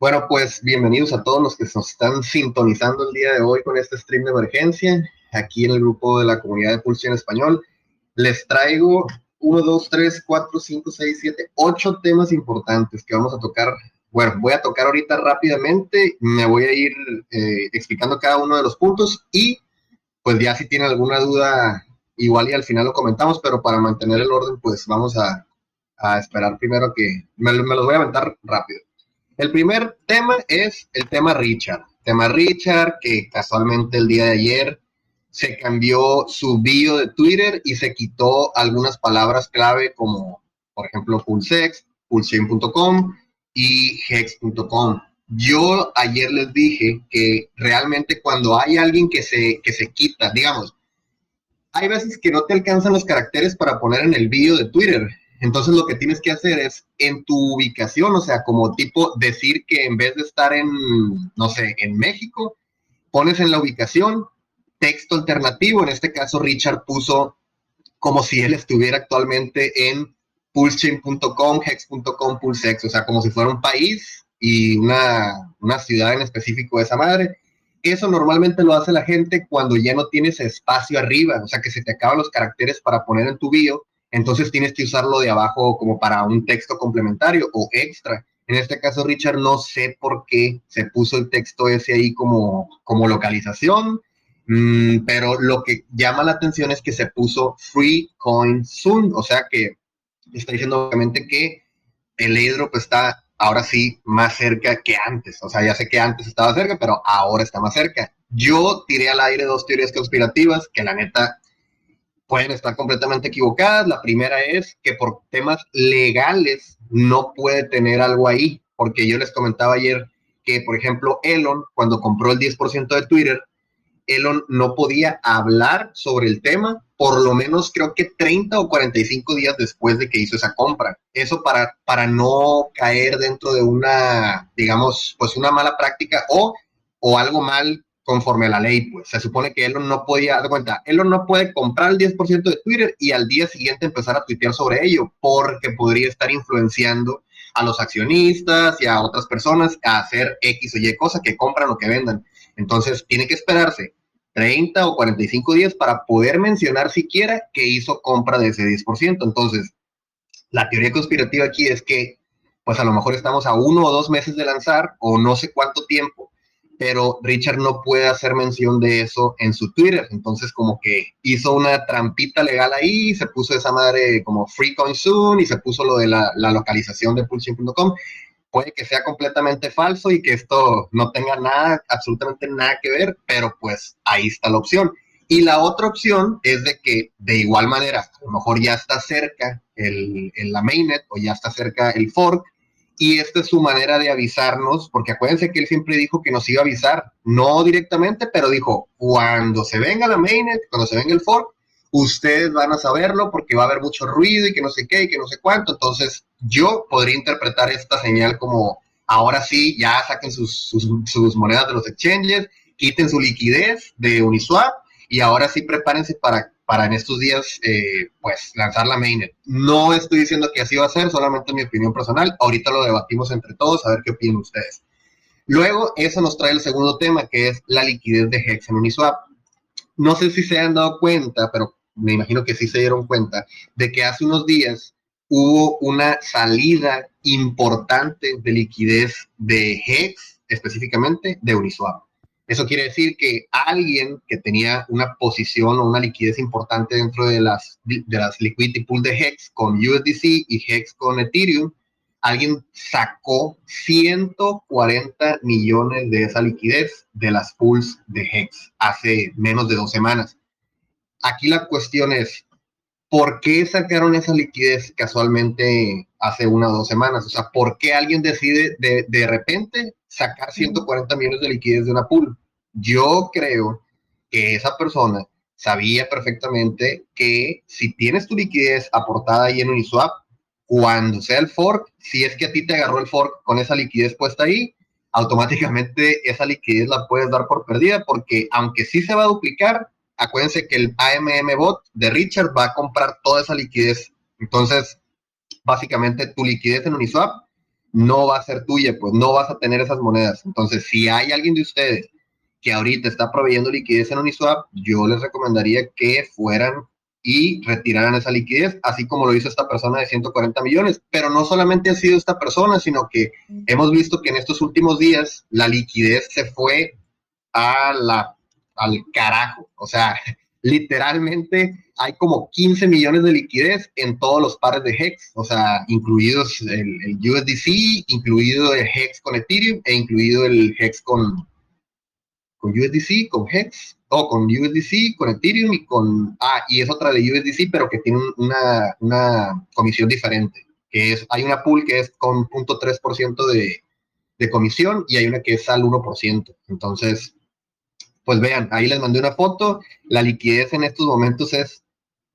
Bueno, pues bienvenidos a todos los que nos están sintonizando el día de hoy con este stream de emergencia, aquí en el grupo de la comunidad de Pulso en Español. Les traigo 1, 2, 3, 4, 5, 6, 7, 8 temas importantes que vamos a tocar. Bueno, voy a tocar ahorita rápidamente, me voy a ir eh, explicando cada uno de los puntos y pues ya si tienen alguna duda, igual y al final lo comentamos, pero para mantener el orden, pues vamos a, esperar primero que me, me los voy a aventar rápido. El primer tema es el tema Richard. Tema Richard, que casualmente el día de ayer se cambió su bio de Twitter y se quitó algunas palabras clave como, por ejemplo, Pulsex, pulsein.com y hex.com. Yo ayer les dije que realmente cuando hay alguien que se, que se quita, digamos, hay veces que no te alcanzan los caracteres para poner en el bio de Twitter. Entonces lo que tienes que hacer es en tu ubicación, o sea, como tipo decir que en vez de estar en, no sé, en México, pones en la ubicación texto alternativo. En este caso, Richard puso como si él estuviera actualmente en pulsechain.com, hex.com, pulsex, o sea, como si fuera un país y una, una ciudad en específico de esa madre. Eso normalmente lo hace la gente cuando ya no tienes espacio arriba, o sea, que se te acaban los caracteres para poner en tu bio entonces tienes que usarlo de abajo como para un texto complementario o extra. En este caso, Richard, no sé por qué se puso el texto ese ahí como, como localización, mm, pero lo que llama la atención es que se puso Free Coin Soon, o sea que está diciendo obviamente que el airdrop está ahora sí más cerca que antes. O sea, ya sé que antes estaba cerca, pero ahora está más cerca. Yo tiré al aire dos teorías conspirativas que la neta pueden estar completamente equivocadas. La primera es que por temas legales no puede tener algo ahí, porque yo les comentaba ayer que, por ejemplo, Elon, cuando compró el 10% de Twitter, Elon no podía hablar sobre el tema, por lo menos creo que 30 o 45 días después de que hizo esa compra. Eso para, para no caer dentro de una, digamos, pues una mala práctica o, o algo mal conforme a la ley, pues se supone que Elon no podía, dar cuenta, Elon no puede comprar el 10% de Twitter y al día siguiente empezar a tuitear sobre ello, porque podría estar influenciando a los accionistas y a otras personas a hacer X o Y cosas que compran o que vendan. Entonces, tiene que esperarse 30 o 45 días para poder mencionar siquiera que hizo compra de ese 10%. Entonces, la teoría conspirativa aquí es que, pues a lo mejor estamos a uno o dos meses de lanzar o no sé cuánto tiempo pero Richard no puede hacer mención de eso en su Twitter. Entonces, como que hizo una trampita legal ahí, se puso esa madre como Free Coin Soon y se puso lo de la, localización de pulsing.com. Puede que sea completamente falso y que esto no tenga nada, absolutamente nada que ver, pero pues ahí está la opción. Y la otra opción es de que de igual manera, a lo mejor ya está cerca el, la mainnet o ya está cerca el fork y esta es su manera de avisarnos, porque acuérdense que él siempre dijo que nos iba a avisar, no directamente, pero dijo, cuando se venga la mainnet, cuando se venga el fork, ustedes van a saberlo porque va a haber mucho ruido y que no sé qué y que no sé cuánto. Entonces, yo podría interpretar esta señal como, ahora sí, ya saquen sus, sus monedas de los exchanges, quiten su liquidez de Uniswap y ahora sí prepárense para para en estos días, eh, pues, lanzar la mainnet. No estoy diciendo que así va a ser, solamente mi opinión personal. Ahorita lo debatimos entre todos, a ver qué opinan ustedes. Luego, eso nos trae el segundo tema, que es la liquidez de Hex en Uniswap. No sé si se han dado cuenta, pero me imagino que sí se dieron cuenta, de que hace unos días hubo una salida importante de liquidez de Hex, específicamente de Uniswap. Eso quiere decir que alguien que tenía una posición o una liquidez importante dentro de las, de las liquidity pool de Hex con USDC y Hex con Ethereum, alguien sacó 140 millones de esa liquidez de las pools de Hex hace menos de dos semanas. Aquí la cuestión es, ¿por qué sacaron esa liquidez casualmente hace una o dos semanas? O sea, ¿por qué alguien decide de, de repente sacar 140 millones de liquidez de una pool? Yo creo que esa persona sabía perfectamente que si tienes tu liquidez aportada ahí en Uniswap, cuando sea el fork, si es que a ti te agarró el fork con esa liquidez puesta ahí, automáticamente esa liquidez la puedes dar por perdida porque aunque sí se va a duplicar, acuérdense que el AMM bot de Richard va a comprar toda esa liquidez. Entonces, básicamente tu liquidez en Uniswap no va a ser tuya, pues no vas a tener esas monedas. Entonces, si hay alguien de ustedes que ahorita está proveyendo liquidez en Uniswap, yo les recomendaría que fueran y retiraran esa liquidez, así como lo hizo esta persona de 140 millones. Pero no solamente ha sido esta persona, sino que hemos visto que en estos últimos días la liquidez se fue a la, al carajo. O sea, literalmente hay como 15 millones de liquidez en todos los pares de HEX, o sea, incluidos el, USDC, incluido el HEX con Ethereum e incluido el HEX con, con USDC, con HEX, o con USDC, con Ethereum y con, ah, y es otra de USDC, pero que tiene una, una comisión diferente, que es, hay una pool que es con 0.3% de, de comisión y hay una que es al 1%. Entonces, pues vean, ahí les mandé una foto, la liquidez en estos momentos es,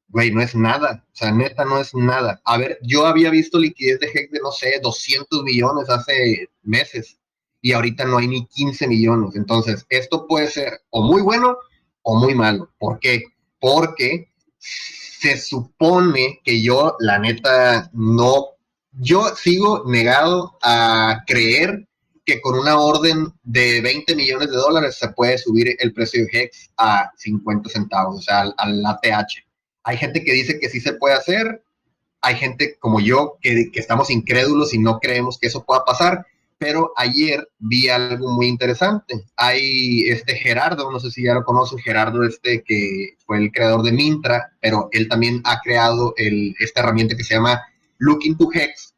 güey, no es nada, o sea, neta no es nada. A ver, yo había visto liquidez de HEC de, no sé, 200 millones hace meses y ahorita no hay ni 15 millones. Entonces, esto puede ser o muy bueno o muy malo. ¿Por qué? Porque se supone que yo, la neta, no, yo sigo negado a creer que con una orden de 20 millones de dólares se puede subir el precio de HEX a 50 centavos, o sea, al, ATH. Hay gente que dice que sí se puede hacer, hay gente como yo que, que, estamos incrédulos y no creemos que eso pueda pasar, pero ayer vi algo muy interesante. Hay este Gerardo, no sé si ya lo conocen, Gerardo este que fue el creador de Mintra, pero él también ha creado esta herramienta que se llama Looking to Hex.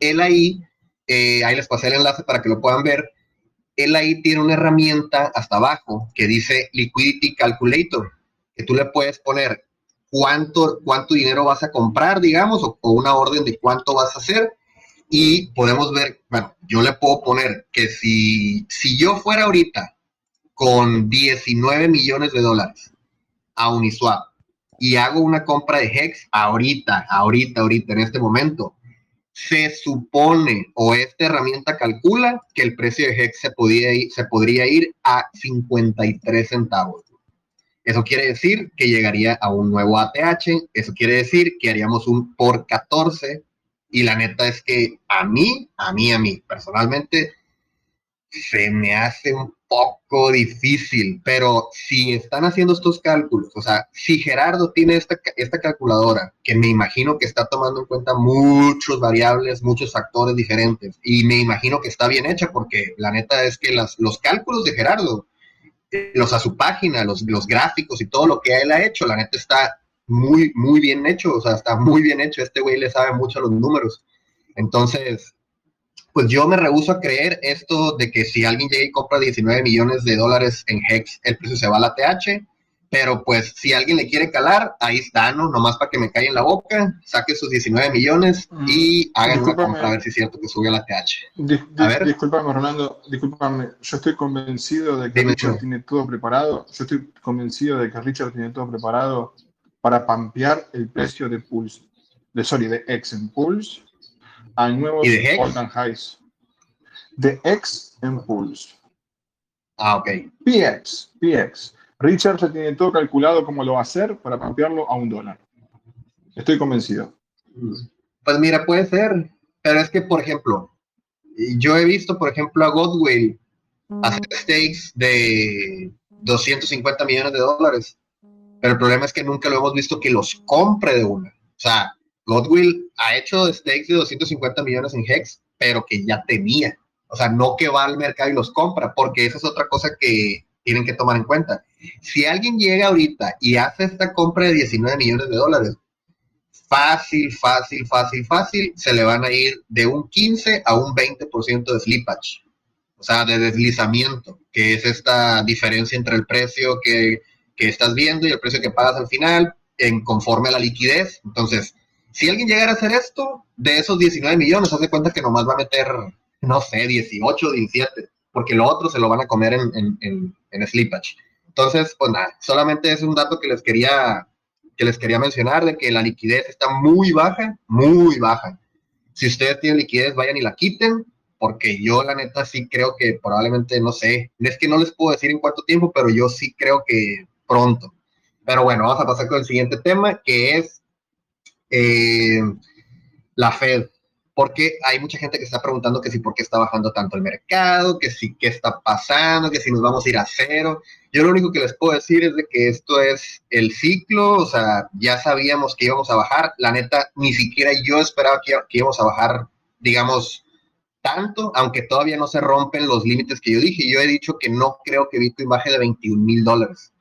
Él ahí eh, ahí les pasé el enlace para que lo puedan ver. Él ahí tiene una herramienta hasta abajo que dice Liquidity Calculator, que tú le puedes poner cuánto, cuánto dinero vas a comprar, digamos, o, una orden de cuánto vas a hacer. Y podemos ver, bueno, yo le puedo poner que si, si yo fuera ahorita con 19 millones de dólares a Uniswap y hago una compra de Hex ahorita, ahorita, ahorita, en este momento, se supone o esta herramienta calcula que el precio de HEX se, podría ir a 53 centavos. Eso quiere decir que llegaría a un nuevo ATH, eso quiere decir que haríamos un por 14 y la neta es que a mí, a mí, a mí, personalmente, se me hace poco difícil, pero si están haciendo estos cálculos, o sea, si Gerardo tiene esta, esta calculadora, que me imagino que está tomando en cuenta muchos variables, muchos factores diferentes, y me imagino que está bien hecha, porque la neta es que las, los cálculos de Gerardo, los a su página, los, los gráficos y todo lo que él ha hecho, la neta está muy, muy bien hecho, o sea, está muy bien hecho, este güey le sabe mucho a los números. Entonces, pues yo me rehuso a creer esto de que si alguien llega y compra 19 millones de dólares en HEX, el precio se va a la TH, pero pues si alguien le quiere calar, ahí está, ¿no? Nomás para que me caiga en la boca, saque sus 19 millones mm. y hagan una compra a ver si es cierto que sube a la TH. a ver. Disculpame, Rolando, discúlpame, yo estoy convencido de que Richard tiene todo preparado, yo estoy convencido de que Richard tiene todo preparado para pampear el precio de Pulse, de, sorry, de X en Pulse al nuevo all highs. De X Impulse. Ah, ok. PX, PX. Richard se tiene todo calculado cómo lo va a hacer para cambiarlo a un dólar. Estoy convencido. Pues mira, puede ser, pero es que, por ejemplo, yo he visto, por ejemplo, a Godwill hacer stakes de 250 millones de dólares, pero el problema es que nunca lo hemos visto que los compre de una. O sea, Godwill ha hecho stakes de 250 millones en Hex, pero que ya tenía. O sea, no que va al mercado y los compra, porque esa es otra cosa que tienen que tomar en cuenta. Si alguien llega ahorita y hace esta compra de 19 millones de dólares, fácil, fácil, fácil, fácil, se le van a ir de un 15 a un 20% de slippage. O sea, de deslizamiento, que es esta diferencia entre el precio que, que estás viendo y el precio que pagas al final, en conforme a la liquidez. Entonces, si alguien llegara a hacer esto, de esos 19 millones, hace cuenta que nomás va a meter, no sé, 18, 17, porque lo otro se lo van a comer en, en, en, slippage. Entonces, pues nada, solamente es un dato que les quería que les quería mencionar de que la liquidez está muy baja, muy baja. Si ustedes tienen liquidez, vayan y la quiten, porque yo la neta sí creo que probablemente, no sé, es que no les puedo decir en cuánto tiempo, pero yo sí creo que pronto. Pero bueno, vamos a pasar con el siguiente tema, que es eh, la Fed. porque hay mucha gente que está preguntando que si por qué está bajando tanto el mercado, que si qué está pasando, que si nos vamos a ir a cero. Yo lo único que les puedo decir es de que esto es el ciclo, o sea, ya sabíamos que íbamos a bajar, la neta, ni siquiera yo esperaba que, que íbamos a bajar, digamos, tanto, aunque todavía no se rompen los límites que yo dije. Yo he dicho que no creo que Bitcoin baje de 21 mil dólares,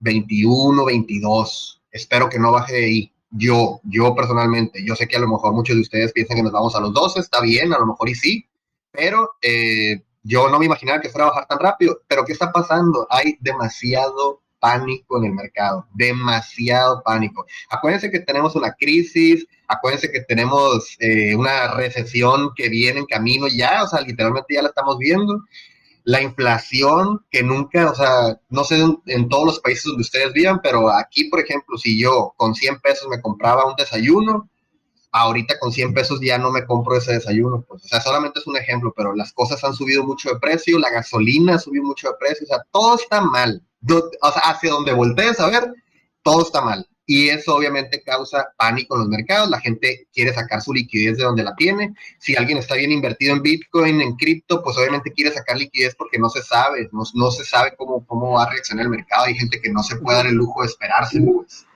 21, 22, espero que no baje de ahí yo, yo personalmente, yo sé que a lo mejor muchos de ustedes piensan que nos vamos a los 12, está bien, a lo mejor y sí, pero eh, yo no me imaginaba que fuera a bajar tan rápido. Pero ¿qué está pasando? Hay demasiado pánico en el mercado, demasiado pánico. Acuérdense que tenemos una crisis, acuérdense que tenemos eh, una recesión que viene en camino ya, o sea, literalmente ya la estamos viendo la inflación que nunca, o sea, no sé en, todos los países donde ustedes vivan, pero aquí, por ejemplo, si yo con 100 pesos me compraba un desayuno, ahorita con 100 pesos ya no me compro ese desayuno, pues, o sea, solamente es un ejemplo, pero las cosas han subido mucho de precio, la gasolina subió mucho de precio, o sea, todo está mal. O sea, hacia donde voltees a ver, todo está mal y eso obviamente causa pánico en los mercados. La gente quiere sacar su liquidez de donde la tiene. Si alguien está bien invertido en Bitcoin, en cripto, pues obviamente quiere sacar liquidez porque no se sabe, no, no, se sabe cómo, cómo va a reaccionar el mercado. Hay gente que no se puede dar el lujo de esperarse. Pues.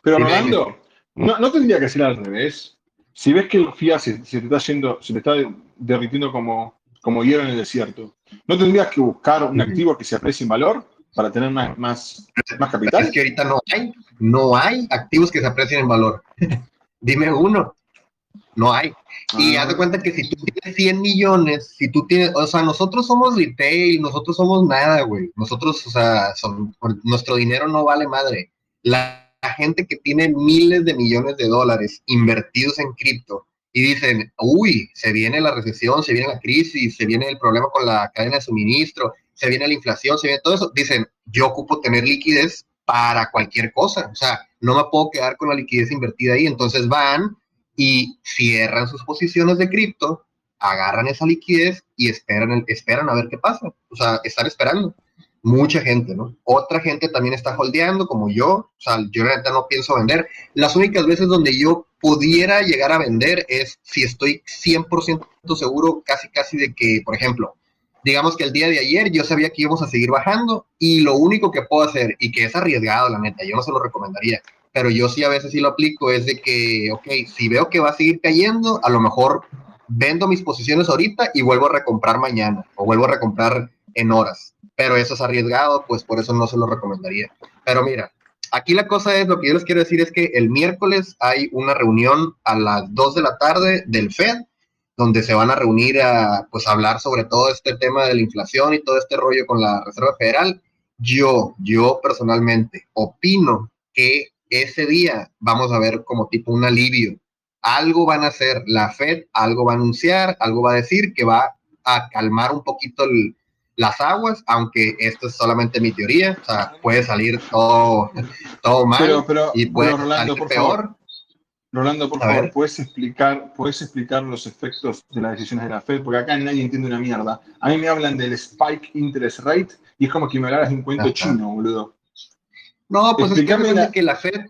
Pero Rolando, no, no, tendría que ser al revés. Si ves que el FIA se, te está yendo, se te está derritiendo como, como hielo en el desierto, ¿no tendrías que buscar un activo que se aprecie en valor? para tener más, más, más capital. Es que ahorita no hay, no hay activos que se aprecien en valor. Dime uno, no hay. Y ah. haz de cuenta que si tú tienes 100 millones, si tú tienes, o sea, nosotros somos retail, nosotros somos nada, güey. Nosotros, o sea, nuestro dinero no vale madre. La, la gente que tiene miles de millones de dólares invertidos en cripto y dicen, uy, se viene la recesión, se viene la crisis, se viene el problema con la cadena de suministro, se viene la inflación, se viene todo eso, dicen, yo ocupo tener liquidez para cualquier cosa, o sea, no me puedo quedar con la liquidez invertida ahí, entonces van y cierran sus posiciones de cripto, agarran esa liquidez y esperan, esperan a ver qué pasa, o sea, estar esperando. Mucha gente, ¿no? Otra gente también está holdeando, como yo, o sea, yo realmente no pienso vender. Las únicas veces donde yo pudiera llegar a vender es si estoy 100% seguro, casi casi de que, por ejemplo, digamos que el día de ayer yo sabía que íbamos a seguir bajando y lo único que puedo hacer, y que es arriesgado, la neta, yo no se lo recomendaría, pero yo sí a veces sí lo aplico, es de que, ok, si veo que va a seguir cayendo, a lo mejor vendo mis posiciones ahorita y vuelvo a recomprar mañana o vuelvo a recomprar en horas, pero eso es arriesgado, pues por eso no se lo recomendaría. Pero mira, aquí la cosa es, lo que yo les quiero decir es que el miércoles hay una reunión a las 2 de la tarde del FED donde se van a reunir a pues hablar sobre todo este tema de la inflación y todo este rollo con la Reserva Federal. Yo, yo personalmente opino que ese día vamos a ver como tipo un alivio. Algo van a hacer la Fed, algo va a anunciar, algo va a decir que va a calmar un poquito las aguas, aunque esto es solamente mi teoría, o sea, puede salir todo, todo mal y puede salir peor. Rolando, por favor, ¿puedes explicar, ¿puedes explicar los efectos de las decisiones de la Fed? Porque acá nadie entiende una mierda. A mí me hablan del spike interest rate y es como que me hablaras de un cuento chino, boludo. No, pues es que la Fed,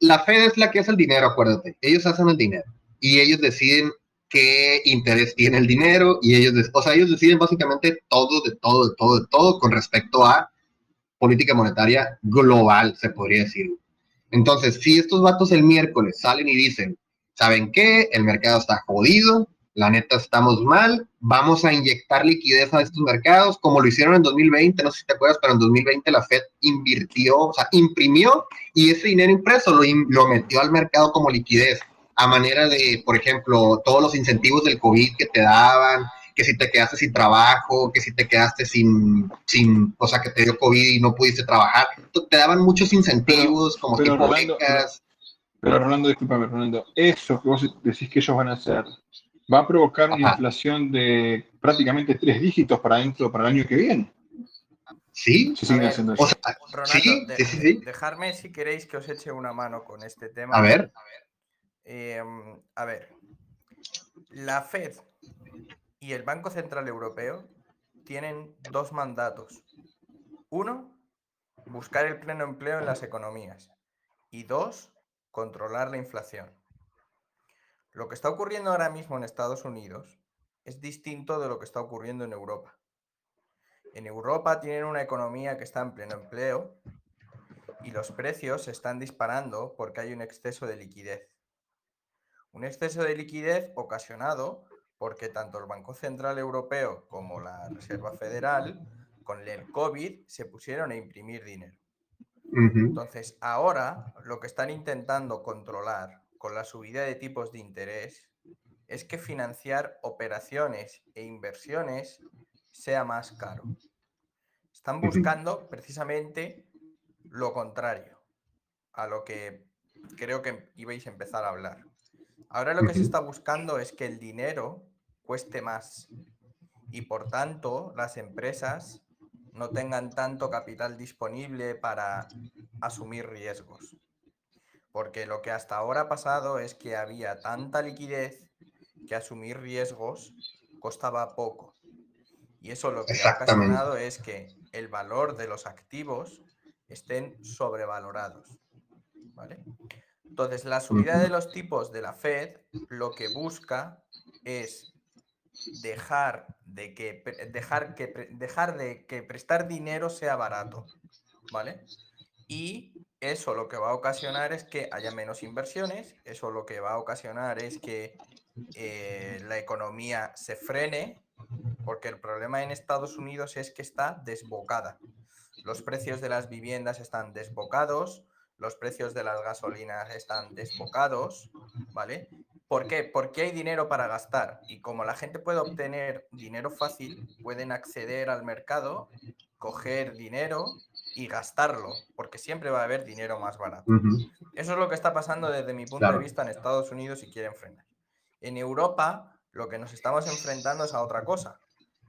la Fed es la que hace el dinero, acuérdate. Ellos hacen el dinero y ellos deciden qué interés tiene el dinero y ellos, o sea, ellos deciden básicamente todo, de todo, de todo, de todo con respecto a política monetaria global, se podría decir. Entonces, si estos vatos el miércoles salen y dicen, ¿saben qué? El mercado está jodido, la neta estamos mal, vamos a inyectar liquidez a estos mercados, como lo hicieron en 2020, no sé si te acuerdas, pero en 2020 la Fed invirtió, o sea, imprimió y ese dinero impreso lo, lo metió al mercado como liquidez, a manera de, por ejemplo, todos los incentivos del COVID que te daban, que si te quedaste sin trabajo, que si te quedaste sin, sin o sea, que te dio COVID y no pudiste trabajar, te daban muchos incentivos como pero tipo Rolando, becas. Pero, Rolando, discúlpame, Rolando, eso que vos decís que ellos van a hacer, va a provocar una inflación de prácticamente tres dígitos para dentro, para el año que viene. Sí, sí, siguen haciendo eso. O sea, sí, sí, sí, Dejarme si queréis que os eche una mano con este tema. A ver. Eh, a ver, la Fed y el Banco Central Europeo tienen dos mandatos. Uno, buscar el pleno empleo en las economías. Y dos, controlar la inflación. Lo que está ocurriendo ahora mismo en Estados Unidos es distinto de lo que está ocurriendo en Europa. En Europa tienen una economía que está en pleno empleo y los precios se están disparando porque hay un exceso de liquidez. Un exceso de liquidez ocasionado porque tanto el Banco Central Europeo como la Reserva Federal con el COVID se pusieron a imprimir dinero. Entonces, ahora lo que están intentando controlar con la subida de tipos de interés es que financiar operaciones e inversiones sea más caro. Están buscando precisamente lo contrario a lo que creo que ibais a empezar a hablar. Ahora lo que se está buscando es que el dinero cueste más y por tanto las empresas no tengan tanto capital disponible para asumir riesgos. Porque lo que hasta ahora ha pasado es que había tanta liquidez que asumir riesgos costaba poco. Y eso lo que ha ocasionado es que el valor de los activos estén sobrevalorados. Entonces, la subida de los tipos de la Fed lo que busca es dejar de que dejar que dejar de que prestar dinero sea barato, ¿vale? Y eso lo que va a ocasionar es que haya menos inversiones, eso lo que va a ocasionar es que eh, la economía se frene, porque el problema en Estados Unidos es que está desbocada. Los precios de las viviendas están desbocados, los precios de las gasolinas están desbocados, ¿vale? ¿Por qué? Porque hay dinero para gastar y como la gente puede obtener dinero fácil, pueden acceder al mercado, coger dinero y gastarlo, porque siempre va a haber dinero más barato. Eso es lo que está pasando desde mi punto de vista en Estados Unidos si quieren frenar. En Europa lo que nos estamos enfrentando es a otra cosa.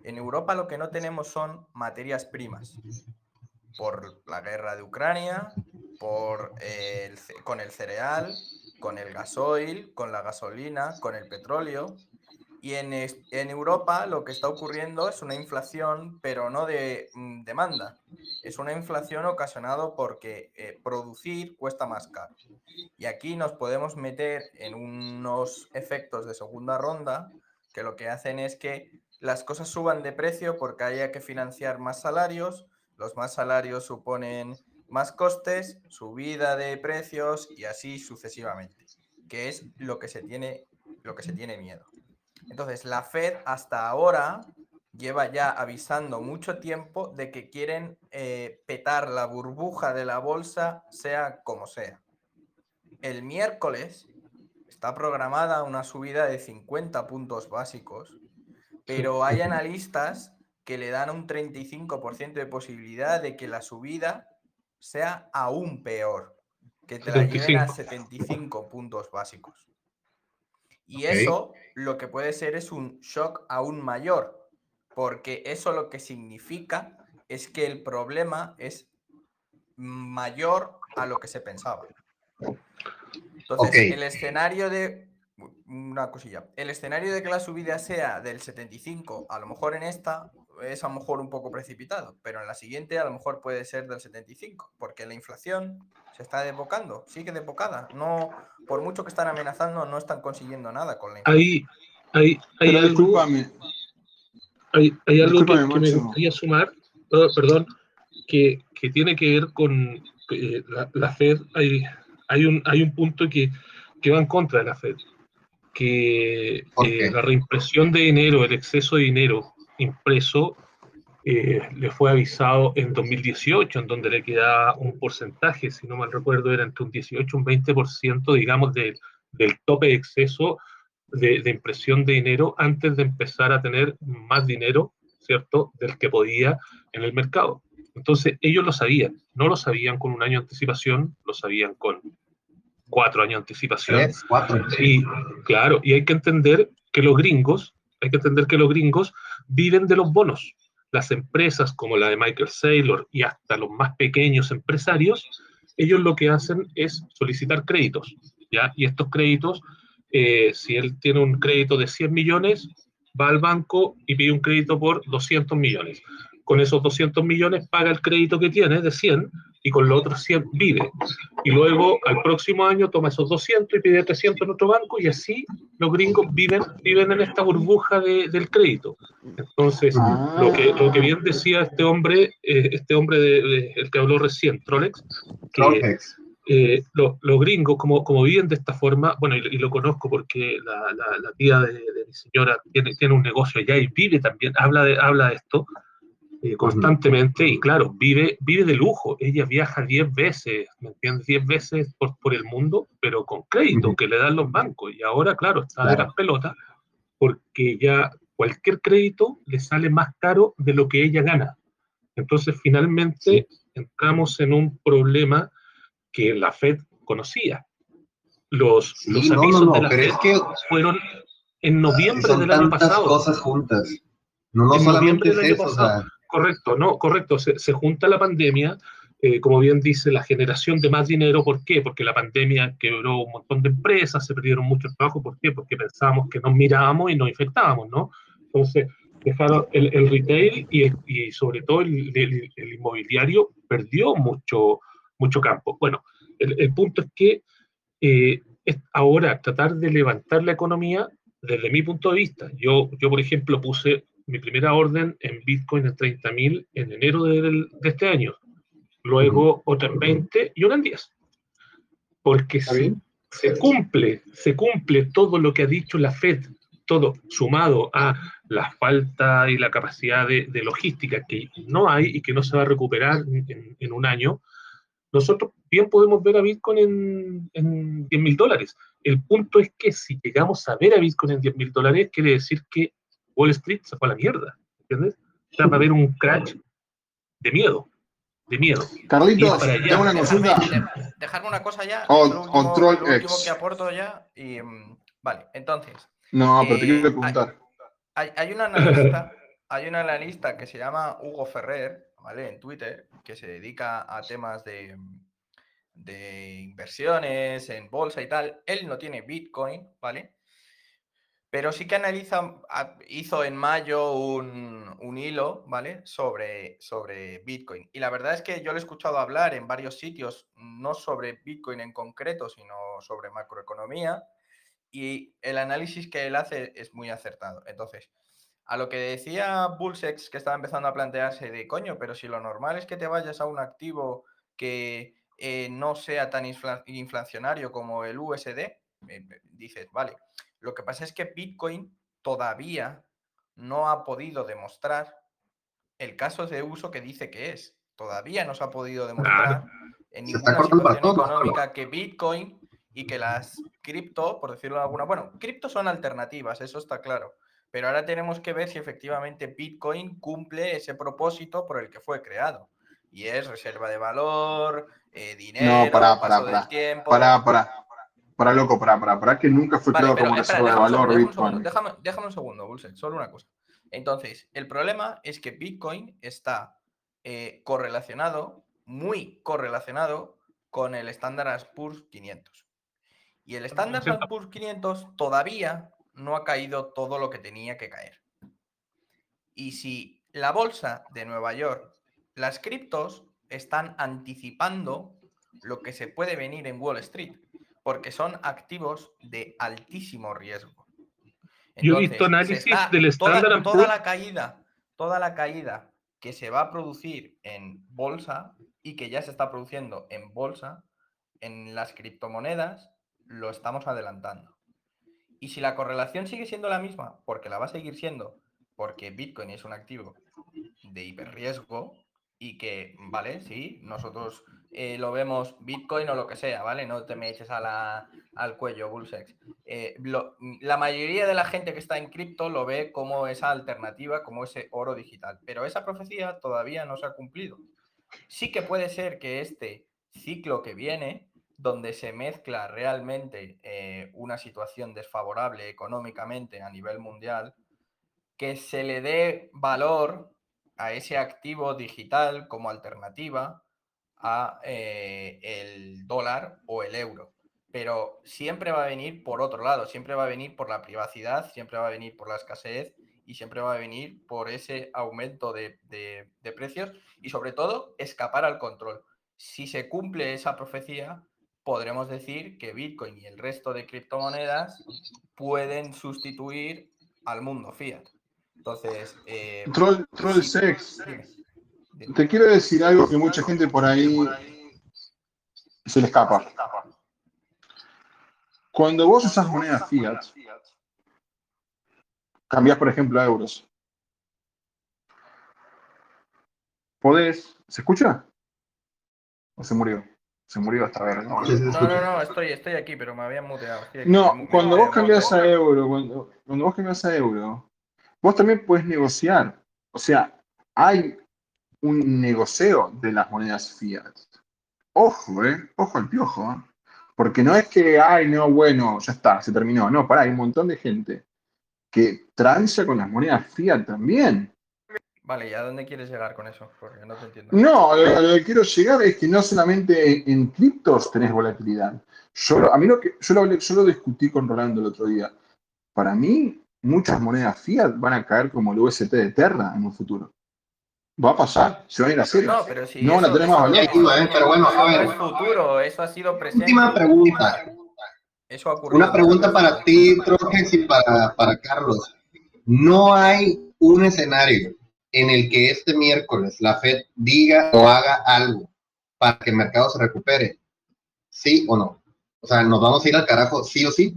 En Europa lo que no tenemos son materias primas por la guerra de Ucrania, por el, con el cereal, con el gasoil, con la gasolina, con el petróleo. Y en, en, Europa lo que está ocurriendo es una inflación, pero no de mm, demanda. Es una inflación ocasionada porque eh, producir cuesta más caro. Y aquí nos podemos meter en unos efectos de segunda ronda que lo que hacen es que las cosas suban de precio porque haya que financiar más salarios, los más salarios suponen más costes, subida de precios y así sucesivamente, que es lo que se tiene, lo que se tiene miedo. Entonces, la Fed hasta ahora lleva ya avisando mucho tiempo de que quieren eh, petar la burbuja de la bolsa, sea como sea. El miércoles está programada una subida de 50 puntos básicos, pero hay analistas que le dan un 35% de posibilidad de que la subida sea aún peor, que te la lleven a 75 puntos básicos. Y eso lo que puede ser es un shock aún mayor, porque eso lo que significa es que el problema es mayor a lo que se pensaba. Entonces, el escenario de una cosilla, el escenario de que la subida sea del 75, a lo mejor en esta es a lo mejor un poco precipitado, pero en la siguiente a lo mejor puede ser del 75, porque la inflación se está desbocando, sigue desbocada. No, por mucho que están amenazando, no están consiguiendo nada con la inflación. Hay, hay, algo, hay, hay algo que, me gustaría sumar, perdón, que, que, tiene que ver con eh, la, Fed. Hay, hay, un, hay un punto que, que va en contra de la Fed, que eh, la reimpresión de dinero, el exceso de dinero impreso eh, le fue avisado en 2018, en donde le quedaba un porcentaje, si no mal recuerdo, era entre un 18 y un 20%, digamos, del tope de exceso de, impresión de dinero antes de empezar a tener más dinero, ¿cierto?, del que podía en el mercado. Entonces, ellos lo sabían, no lo sabían con un año de anticipación, lo sabían con cuatro años de anticipación. cuatro. Y claro, y hay que entender que los gringos hay que entender que los gringos viven de los bonos. Las empresas como la de Michael Saylor y hasta los más pequeños empresarios, ellos lo que hacen es solicitar créditos, ¿ya? Y estos créditos, eh, si él tiene un crédito de 100 millones, va al banco y pide un crédito por 200 millones. Con esos 200 millones paga el crédito que tiene de 100 y con los otros 100 vive. Y luego al próximo año toma esos 200 y pide 300 en otro banco y así los gringos viven, viven en esta burbuja del crédito. Entonces, lo, que, lo que bien decía este hombre, eh, este hombre de, el que habló recién, Trolex, que eh, los gringos, como, como viven de esta forma, bueno, y, lo conozco porque la, la, tía de, mi señora tiene, tiene un negocio allá y vive también, habla de, habla de esto, eh, constantemente y claro, vive, vive de lujo. Ella viaja 10 veces, ¿me entiendes? 10 veces por, por, el mundo, pero con crédito que le dan los bancos. Y ahora, claro, está de las pelotas porque ya cualquier crédito le sale más caro de lo que ella gana. Entonces, finalmente, entramos en un problema que la Fed conocía. Los, los avisos de la Fed fueron en noviembre del año pasado. cosas juntas. No, no solamente es eso, Correcto, no, correcto. Se, junta la pandemia, eh, como bien dice, la generación de más dinero. ¿Por qué? Porque la pandemia quebró un montón de empresas, se perdieron muchos trabajos. ¿Por qué? Porque pensábamos que nos mirábamos y nos infectábamos, ¿no? Entonces, dejaron el, el retail y, y, sobre todo el, el, inmobiliario perdió mucho, mucho campo. Bueno, el, punto es que eh, ahora tratar de levantar la economía, desde mi punto de vista, yo, yo por ejemplo puse mi primera orden en Bitcoin en 30.000 en enero de, este año. Luego otra en 20 y una en 10. Porque se, se, cumple, se cumple todo lo que ha dicho la Fed, todo sumado a la falta y la capacidad de, logística que no hay y que no se va a recuperar en, un año, nosotros bien podemos ver a Bitcoin en, en 10 mil dólares. El punto es que si llegamos a ver a Bitcoin en 10 mil dólares, quiere decir que Wall Street se fue a la mierda, ¿entiendes? O sea, va a haber un crash de miedo, de miedo. Carlitos, tengo una consulta. Dejarme una cosa ya, control lo último que aporto ya, y mm, vale, entonces. No, pero te quiero eh, preguntar. Hay, hay, una analista, hay una analista que se llama Hugo Ferrer, ¿vale? En Twitter, que se dedica a temas de, de inversiones en bolsa y tal. Él no tiene Bitcoin, ¿vale? Pero sí que analiza, hizo en mayo un, hilo, ¿vale? Sobre, sobre Bitcoin. Y la verdad es que yo le he escuchado hablar en varios sitios, no sobre Bitcoin en concreto, sino sobre macroeconomía. Y el análisis que él hace es muy acertado. Entonces, a lo que decía Bullsex, que estaba empezando a plantearse de coño, pero si lo normal es que te vayas a un activo que eh, no sea tan inflacionario como el USD, eh, dices, vale lo que pasa es que Bitcoin todavía no ha podido demostrar el caso de uso que dice que es. Todavía no se ha podido demostrar en ninguna situación económica que Bitcoin y que las cripto, por decirlo de alguna, bueno, cripto son alternativas, eso está claro. Pero ahora tenemos que ver si efectivamente Bitcoin cumple ese propósito por el que fue creado. Y es reserva de valor, eh, dinero, para, paso del tiempo. Para, para. Para loco, para, para, para, que nunca fue creado como reserva de valor Bitcoin. déjame, déjame, un segundo, Bullset, solo una cosa. Entonces, el problema es que Bitcoin está eh, correlacionado, muy correlacionado con el Standard Poor's 500. Y el Standard Poor's 500 todavía no ha caído todo lo que tenía que caer. Y si la bolsa de Nueva York, las criptos están anticipando lo que se puede venir en Wall Street porque son activos de altísimo riesgo. Yo he visto análisis del estándar toda, toda la caída, toda la caída que se va a producir en bolsa y que ya se está produciendo en bolsa, en las criptomonedas, lo estamos adelantando. Y si la correlación sigue siendo la misma, porque la va a seguir siendo, porque Bitcoin es un activo de hiperriesgo, y que, vale, sí, nosotros eh, lo vemos Bitcoin o lo que sea, ¿vale? No te me eches al cuello, Bullsex. Eh, la mayoría de la gente que está en cripto lo ve como esa alternativa, como ese oro digital, pero esa profecía todavía no se ha cumplido. Sí que puede ser que este ciclo que viene, donde se mezcla realmente eh, una situación desfavorable económicamente a nivel mundial, que se le dé valor a ese activo digital como alternativa a eh, el dólar o el euro. Pero siempre va a venir por otro lado, siempre va a venir por la privacidad, siempre va a venir por la escasez y siempre va a venir por ese aumento de, precios y sobre todo escapar al control. si se cumple esa profecía, podremos decir que Bitcoin y el resto de criptomonedas pueden sustituir al mundo fiat. Entonces. Eh, troll, sex. Te quiero decir algo que mucha gente por ahí se le escapa. Cuando vos usas monedas fiat, cambiás, por ejemplo, a euros. Podés. ¿Se escucha? ¿O se murió? Se murió hasta ver. No, no, no, estoy, estoy aquí, pero me habían muteado. no, cuando vos cambias a euro, cuando, cuando vos cambias a euro, vos también puedes negociar. O sea, hay un negocio de las monedas fiat. Ojo, eh, ojo al piojo. ¿eh? Porque no es que, ay, no, bueno, ya está, se terminó. No, pará, hay un montón de gente que transa con las monedas fiat también. Vale, ¿y a dónde quieres llegar con eso? Porque no te entiendo. No, a lo que quiero llegar es que no solamente en criptos tenés volatilidad. Yo, a mí lo que, yo lo, yo lo discutí con Rolando el otro día. Para mí, muchas monedas fiat van a caer como el UST de Terra en un futuro. Va a pasar, se va a ir a hacer. No, pero si no, la tenemos valor. ¿eh? pero bueno, a ver. futuro, eso ha sido presente. Última pregunta. Eso ha ocurrido. Una pregunta para ti, Trojes, y para, para Carlos. No hay un escenario en el que este miércoles la Fed diga o haga algo para que el mercado se recupere. ¿Sí o no? O sea, nos vamos a ir al carajo, sí o sí.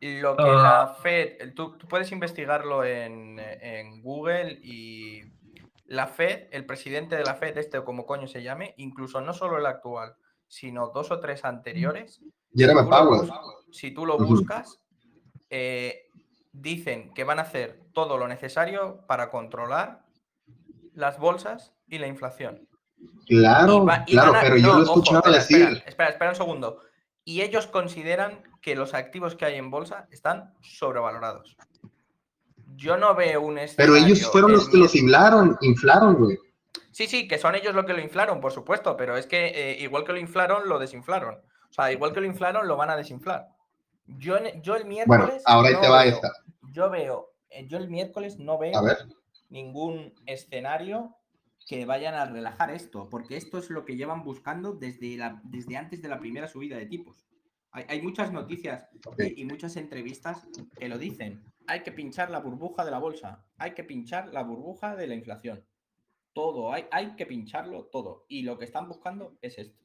Lo que la ah. Fed, tú, puedes investigarlo en, Google y la Fed, el presidente de la Fed, este o como coño se llame, incluso no solo el actual, sino dos o tres anteriores. Jeremy Powell. Si tú lo buscas, eh, dicen que van a hacer todo lo necesario para controlar las bolsas y la inflación. Claro, claro, pero yo lo he escuchado decir. espera, espera un segundo y ellos consideran que los activos que hay en bolsa están sobrevalorados. Yo no veo un Pero ellos fueron los que los inflaron, inflaron, güey. Sí, sí, que son ellos los que lo inflaron, por supuesto, pero es que eh, igual que lo inflaron, lo desinflaron. O sea, igual que lo inflaron, lo van a desinflar. Yo, yo el miércoles. Bueno, ahora ahí te va esta. Yo veo, eh, yo el miércoles no veo ningún escenario que vayan a relajar esto, porque esto es lo que llevan buscando desde, la, desde antes de la primera subida de tipos. Hay, muchas noticias y, muchas entrevistas que lo dicen. Hay que pinchar la burbuja de la bolsa, hay que pinchar la burbuja de la inflación. Todo, hay, hay que pincharlo todo. Y lo que están buscando es esto.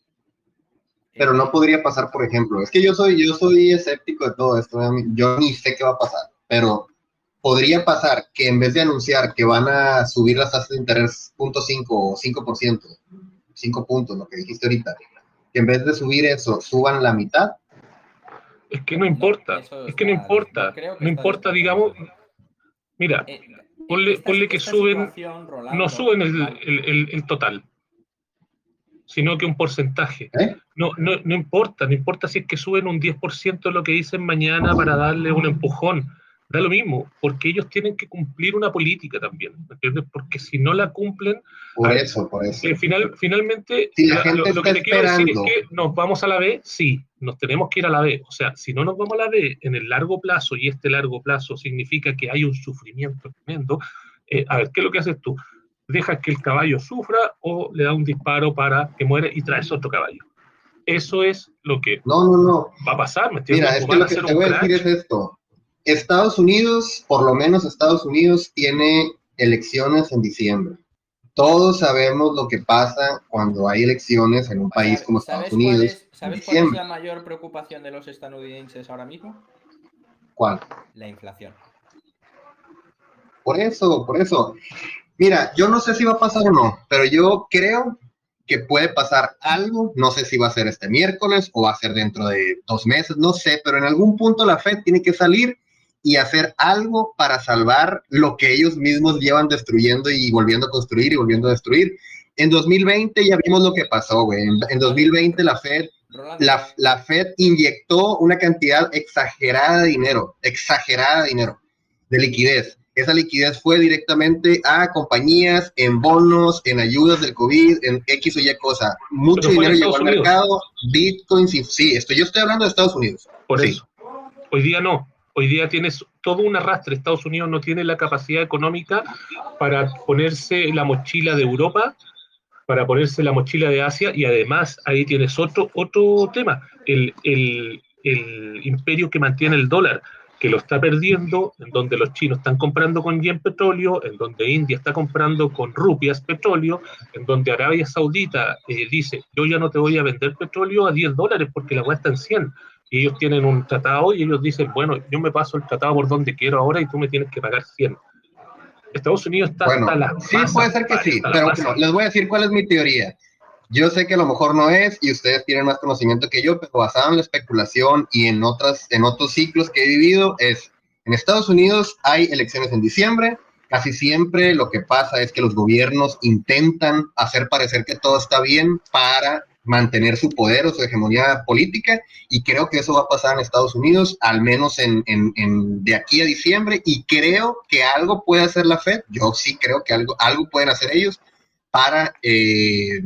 Pero no podría pasar, por ejemplo, es que yo soy, yo soy escéptico de todo esto. Yo ni sé qué va a pasar, pero podría pasar que en vez de anunciar que van a subir las tasas de interés 0.5 o 5%, 5 puntos, lo que dijiste ahorita, que en vez de subir eso, suban la mitad. Es que no importa, es que no importa, no importa, digamos, mira, eh, ponle, que suben, no suben el, total, sino que un porcentaje. ¿Eh? No, no, no importa, no importa si es que suben un 10% de lo que dicen mañana para darle un empujón da lo mismo, porque ellos tienen que cumplir una política también, ¿entiendes? Porque si no la cumplen... Por eso, por eso. Eh, final, finalmente, lo, que te quiero decir es que nos vamos a la B, sí, nos tenemos que ir a la B. O sea, si no nos vamos a la B en el largo plazo, y este largo plazo significa que hay un sufrimiento tremendo, eh, a ver, ¿qué es lo que haces tú? ¿Dejas que el caballo sufra o le da un disparo para que muere y traes otro caballo? Eso es lo que no, no, no. va a pasar. ¿me Mira, es que lo que te voy a decir es esto Estados Unidos, por lo menos Estados Unidos, tiene elecciones en diciembre. Todos sabemos lo que pasa cuando hay elecciones en un país como Estados Unidos. ¿Sabes cuál es la mayor preocupación de los estadounidenses ahora mismo? ¿Cuál? La inflación. Por eso, por eso. Mira, yo no sé si va a pasar o no, pero yo creo que puede pasar algo, no sé si va a ser este miércoles o va a ser dentro de dos meses, no sé, pero en algún punto la Fed tiene que salir y hacer algo para salvar lo que ellos mismos llevan destruyendo y volviendo a construir y volviendo a destruir. En 2020 ya vimos lo que pasó, güey. En, 2020 la Fed, la, la, Fed inyectó una cantidad exagerada de dinero, exagerada de dinero, de liquidez. Esa liquidez fue directamente a compañías, en bonos, en ayudas del COVID, en X o Y cosa. Mucho dinero llegó al mercado, bitcoins, sí, esto, yo estoy hablando de Estados Unidos. Por eso. Hoy día no. Hoy día tienes todo un arrastre. Estados Unidos no tiene la capacidad económica para ponerse la mochila de Europa para ponerse la mochila de Asia y además ahí tienes otro, otro tema, el, el, el imperio que mantiene el dólar que lo está perdiendo, en donde los chinos están comprando con yen petróleo, en donde India está comprando con rupias petróleo, en donde Arabia Saudita eh, dice, yo ya no te voy a vender petróleo a 10 dólares porque la cuesta en 100. Y ellos tienen un tratado y ellos dicen, bueno, yo me paso el tratado por donde quiero ahora y tú me tienes que pagar 100. Estados Unidos está hasta la Sí, puede ser que sí, pero les voy a decir cuál es mi teoría. Yo sé que a lo mejor no es y ustedes tienen más conocimiento que yo, pero basado en la especulación y en, otras, en otros ciclos que he vivido, es en Estados Unidos hay elecciones en diciembre. Casi siempre lo que pasa es que los gobiernos intentan hacer parecer que todo está bien para mantener su poder o su hegemonía política y creo que eso va a pasar en Estados Unidos, al menos en, en, de aquí a diciembre y creo que algo puede hacer la Fed, yo sí creo que algo, algo pueden hacer ellos para eh,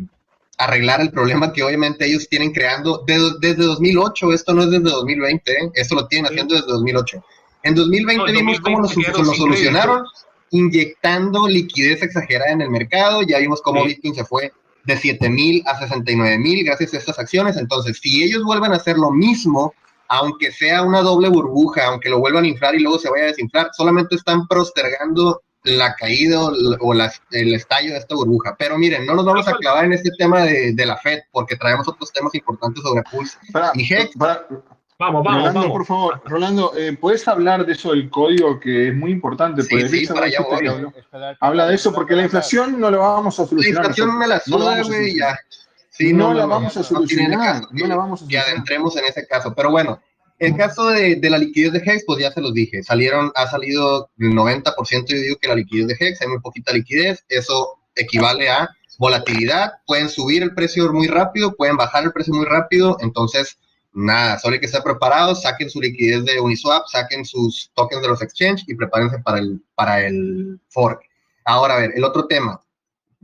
arreglar el problema que obviamente ellos tienen creando desde, 2008. Esto no es desde 2020, ¿eh? esto lo tienen haciendo desde 2008. En 2020 vimos cómo lo, solucionaron inyectando liquidez exagerada en el mercado. Ya vimos cómo Bitcoin se fue de 7 mil a 69 mil gracias a estas acciones. Entonces, si ellos vuelven a hacer lo mismo, aunque sea una doble burbuja, aunque lo vuelvan a inflar y luego se vaya a desinflar, solamente están postergando la caída o, el estallo de esta burbuja. Pero miren, no nos vamos a clavar en este tema de, la FED porque traemos otros temas importantes sobre Pulse y Vamos, vamos, Rolando, vamos. por favor, Rolando, eh, ¿puedes hablar de eso del código que es muy importante? Sí, sí, para allá Habla de eso porque la inflación no la vamos a solucionar. La inflación me la suda, güey, ya. Sí, no, la vamos a solucionar. No la vamos a solucionar. Y adentremos en ese caso. Pero bueno, el caso de, la liquidez de Hex, pues ya se los dije, salieron, ha salido el 90%, yo digo que la liquidez de Hex, hay muy poquita liquidez, eso equivale a volatilidad, pueden subir el precio muy rápido, pueden bajar el precio muy rápido, entonces, nada, solo hay que estar preparados, saquen su liquidez de Uniswap, saquen sus tokens de los exchange y prepárense para el, para el fork. Ahora, a ver, el otro tema,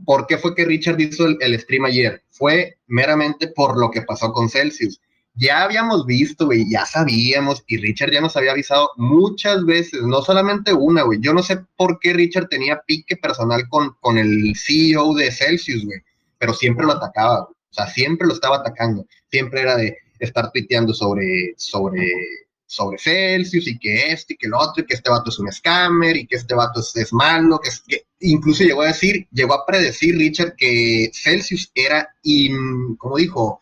¿por qué fue que Richard hizo el, el stream ayer? Fue meramente por lo que pasó con Celsius ya habíamos visto, güey, ya sabíamos, y Richard ya nos había avisado muchas veces, no solamente una, güey. Yo no sé por qué Richard tenía pique personal con, con el CEO de Celsius, güey, pero siempre lo atacaba, o sea, siempre lo estaba atacando. Siempre era de estar tuiteando sobre, sobre, sobre Celsius y que este y que el otro, y que este vato es un scammer y que este vato es, malo, que, es, que incluso llegó a decir, llegó a predecir Richard que Celsius era, in, como dijo,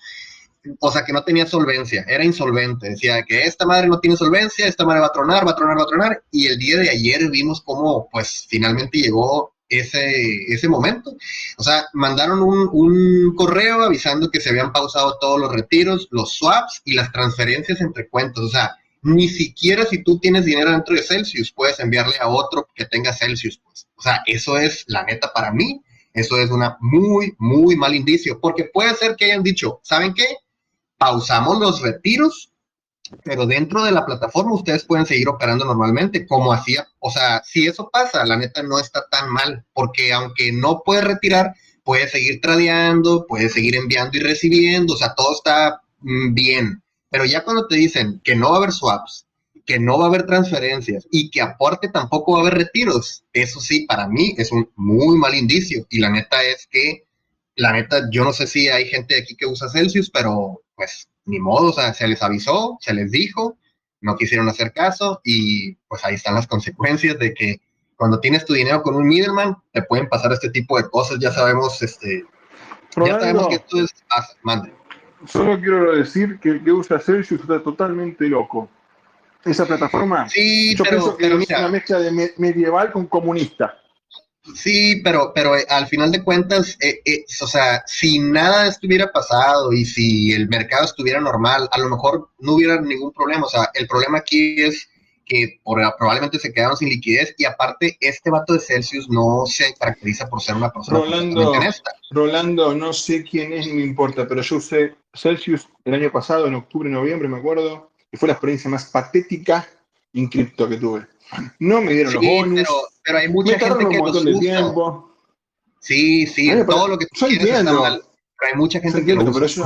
o sea, que no tenía solvencia, era insolvente. Decía que esta madre no tiene solvencia, esta madre va a tronar, va a tronar, va a tronar. Y el día de ayer vimos cómo, pues, finalmente llegó ese, ese momento. O sea, mandaron un, un, correo avisando que se habían pausado todos los retiros, los swaps y las transferencias entre cuentas. O sea, ni siquiera si tú tienes dinero dentro de Celsius puedes enviarle a otro que tenga Celsius. Pues. O sea, eso es la neta para mí. Eso es una muy, muy mal indicio, porque puede ser que hayan dicho, ¿saben qué? pausamos los retiros, pero dentro de la plataforma ustedes pueden seguir operando normalmente, como hacía. O sea, si eso pasa, la neta no está tan mal, porque aunque no puede retirar, puede seguir tradeando, puede seguir enviando y recibiendo, o sea, todo está mm, bien. Pero ya cuando te dicen que no va a haber swaps, que no va a haber transferencias y que aporte tampoco va a haber retiros, eso sí, para mí es un muy mal indicio. Y la neta es que, la neta, yo no sé si hay gente aquí que usa Celsius, pero pues ni modo, o sea, se les avisó, se les dijo, no quisieron hacer caso y pues ahí están las consecuencias de que cuando tienes tu dinero con un middleman te pueden pasar este tipo de cosas, ya sabemos, este, ya sabemos que esto es, mande. Solo quiero decir que el que usa Celsius está totalmente loco. Esa plataforma, sí, yo pienso que es una mezcla de medieval con comunista. Sí, pero, pero eh, al final de cuentas, eh, eh, o sea, si nada estuviera pasado y si el mercado estuviera normal, a lo mejor no hubiera ningún problema. O sea, el problema aquí es que probablemente se quedaron sin liquidez y aparte este vato de Celsius no se caracteriza por ser una persona Rolando, Rolando, no sé quién es ni me importa, pero yo usé Celsius el año pasado, en octubre, noviembre, me acuerdo, y fue la experiencia más patética en cripto que tuve. No me dieron los bonus. Pero, hay mucha gente que los usa. Sí, sí, todo lo que tú quieres está mal. Pero hay mucha gente que lo usa.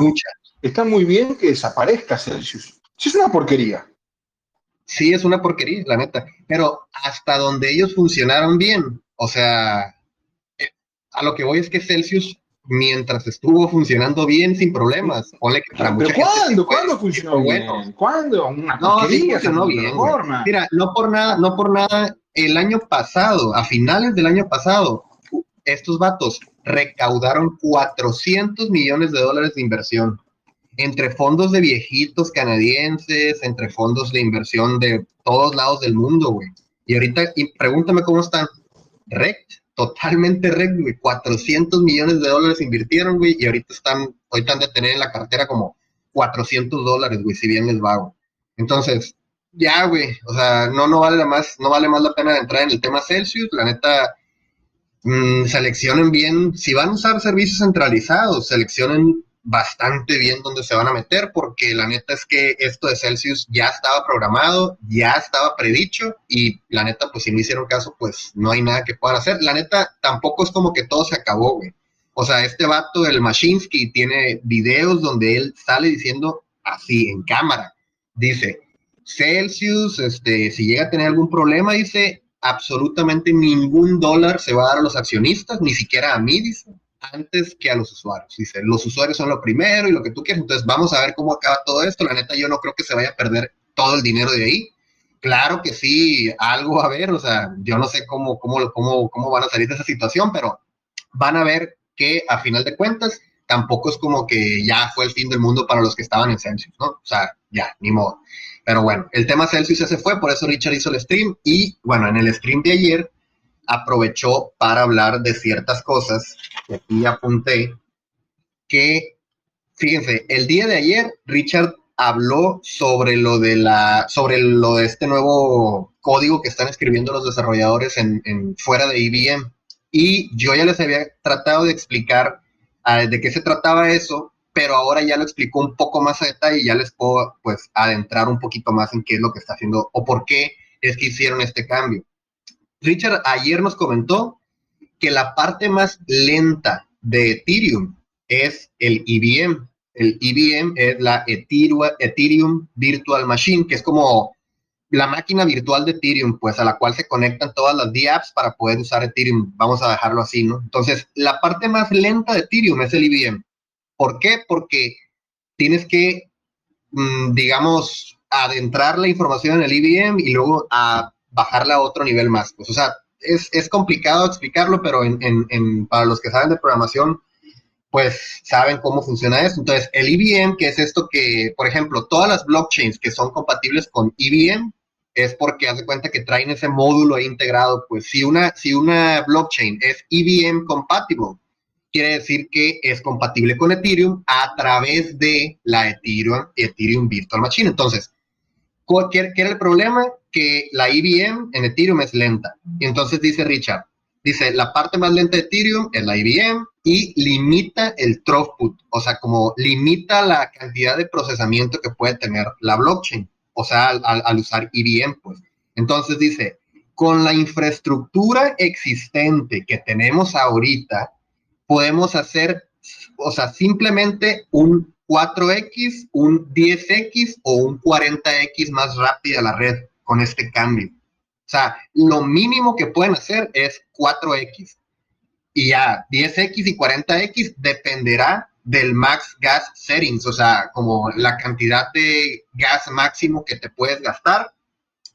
Está muy bien que desaparezca Celsius. Sí, es una porquería. Sí, es una porquería, la neta. Pero hasta donde ellos funcionaron bien, o sea, eh, a lo que voy es que Celsius mientras estuvo funcionando bien sin problemas. ¿Pero cuándo? ¿Cuándo funcionó bien? ¿Cuándo? no, sí funcionó bien. Mira, no por nada, no por nada, el año pasado, a finales del año pasado, estos vatos recaudaron 400 millones de dólares de inversión entre fondos de viejitos canadienses, entre fondos de inversión de todos lados del mundo, güey. Y ahorita, y pregúntame cómo están. Rect, totalmente rect, güey. 400 millones de dólares invirtieron, güey, y ahorita están, ahorita han de tener en la cartera como 400 dólares, güey, si bien les va, güey. Entonces, ya, güey, o sea, no, no vale más, no vale más la pena entrar en el tema Celsius, la neta, mmm, seleccionen bien, si van a usar servicios centralizados, seleccionen bastante bien dónde se van a meter, porque la neta es que esto de Celsius ya estaba programado, ya estaba predicho, y la neta, pues si no hicieron caso, pues no hay nada que puedan hacer. La neta, tampoco es como que todo se acabó, güey. O sea, este vato, el Mashinsky, tiene videos donde él sale diciendo así, en cámara, dice, Celsius, este, si llega a tener algún problema, dice, absolutamente ningún dólar se va a dar a los accionistas, ni siquiera a mí, dice antes que a los usuarios. Dice, los usuarios son lo primero y lo que tú quieres. Entonces vamos a ver cómo acaba todo esto. La neta, yo no creo que se vaya a perder todo el dinero de ahí. Claro que sí, algo a ver, o sea, yo no sé cómo, cómo, cómo, cómo van a salir de esa situación, pero van a ver que a final de cuentas tampoco es como que ya fue el fin del mundo para los que estaban en Celsius, ¿no? O sea, ya, ni modo. Pero bueno, el tema Celsius ya se fue, por eso Richard hizo el stream y bueno, en el stream de ayer aprovechó para hablar de ciertas cosas, que aquí apunté, que, fíjense, el día de ayer Richard habló sobre lo de la, sobre lo de este nuevo código que están escribiendo los desarrolladores en, fuera de IBM. Y yo ya les había tratado de explicar ah, de qué se trataba eso, pero ahora ya lo explicó un poco más a detalle y ya les puedo pues adentrar un poquito más en qué es lo que está haciendo o por qué es que hicieron este cambio. Richard ayer nos comentó que la parte más lenta de Ethereum es el EVM. El EVM es la Ethereum Virtual Machine, que es como la máquina virtual de Ethereum, pues a la cual se conectan todas las DApps para poder usar Ethereum. Vamos a dejarlo así, ¿no? Entonces, la parte más lenta de Ethereum es el EVM. ¿Por qué? Porque tienes que, mm, digamos, adentrar la información en el EVM y luego a bajarla a otro nivel más. Pues, o sea, es, es complicado explicarlo, pero en, en, para los que saben de programación, pues saben cómo funciona eso. Entonces, el EVM, que es esto que, por ejemplo, todas las blockchains que son compatibles con EVM, es porque hace cuenta que traen ese módulo integrado. Pues si una, si una blockchain es EVM compatible, quiere decir que es compatible con Ethereum a través de la Ethereum, Ethereum Virtual Machine. Entonces, ¿qué, qué era el problema? que la IBM en Ethereum es lenta. Y entonces dice Richard, dice, la parte más lenta de Ethereum es la IBM y limita el throughput, o sea, como limita la cantidad de procesamiento que puede tener la blockchain, o sea, al, usar IBM, pues. Entonces dice, con la infraestructura existente que tenemos ahorita, podemos hacer, o sea, simplemente un 4X, un 10X o un 40X más rápida la red con este cambio. O sea, lo mínimo que pueden hacer es 4X. Y ya 10X y 40X dependerá del max gas settings, o sea, como la cantidad de gas máximo que te puedes gastar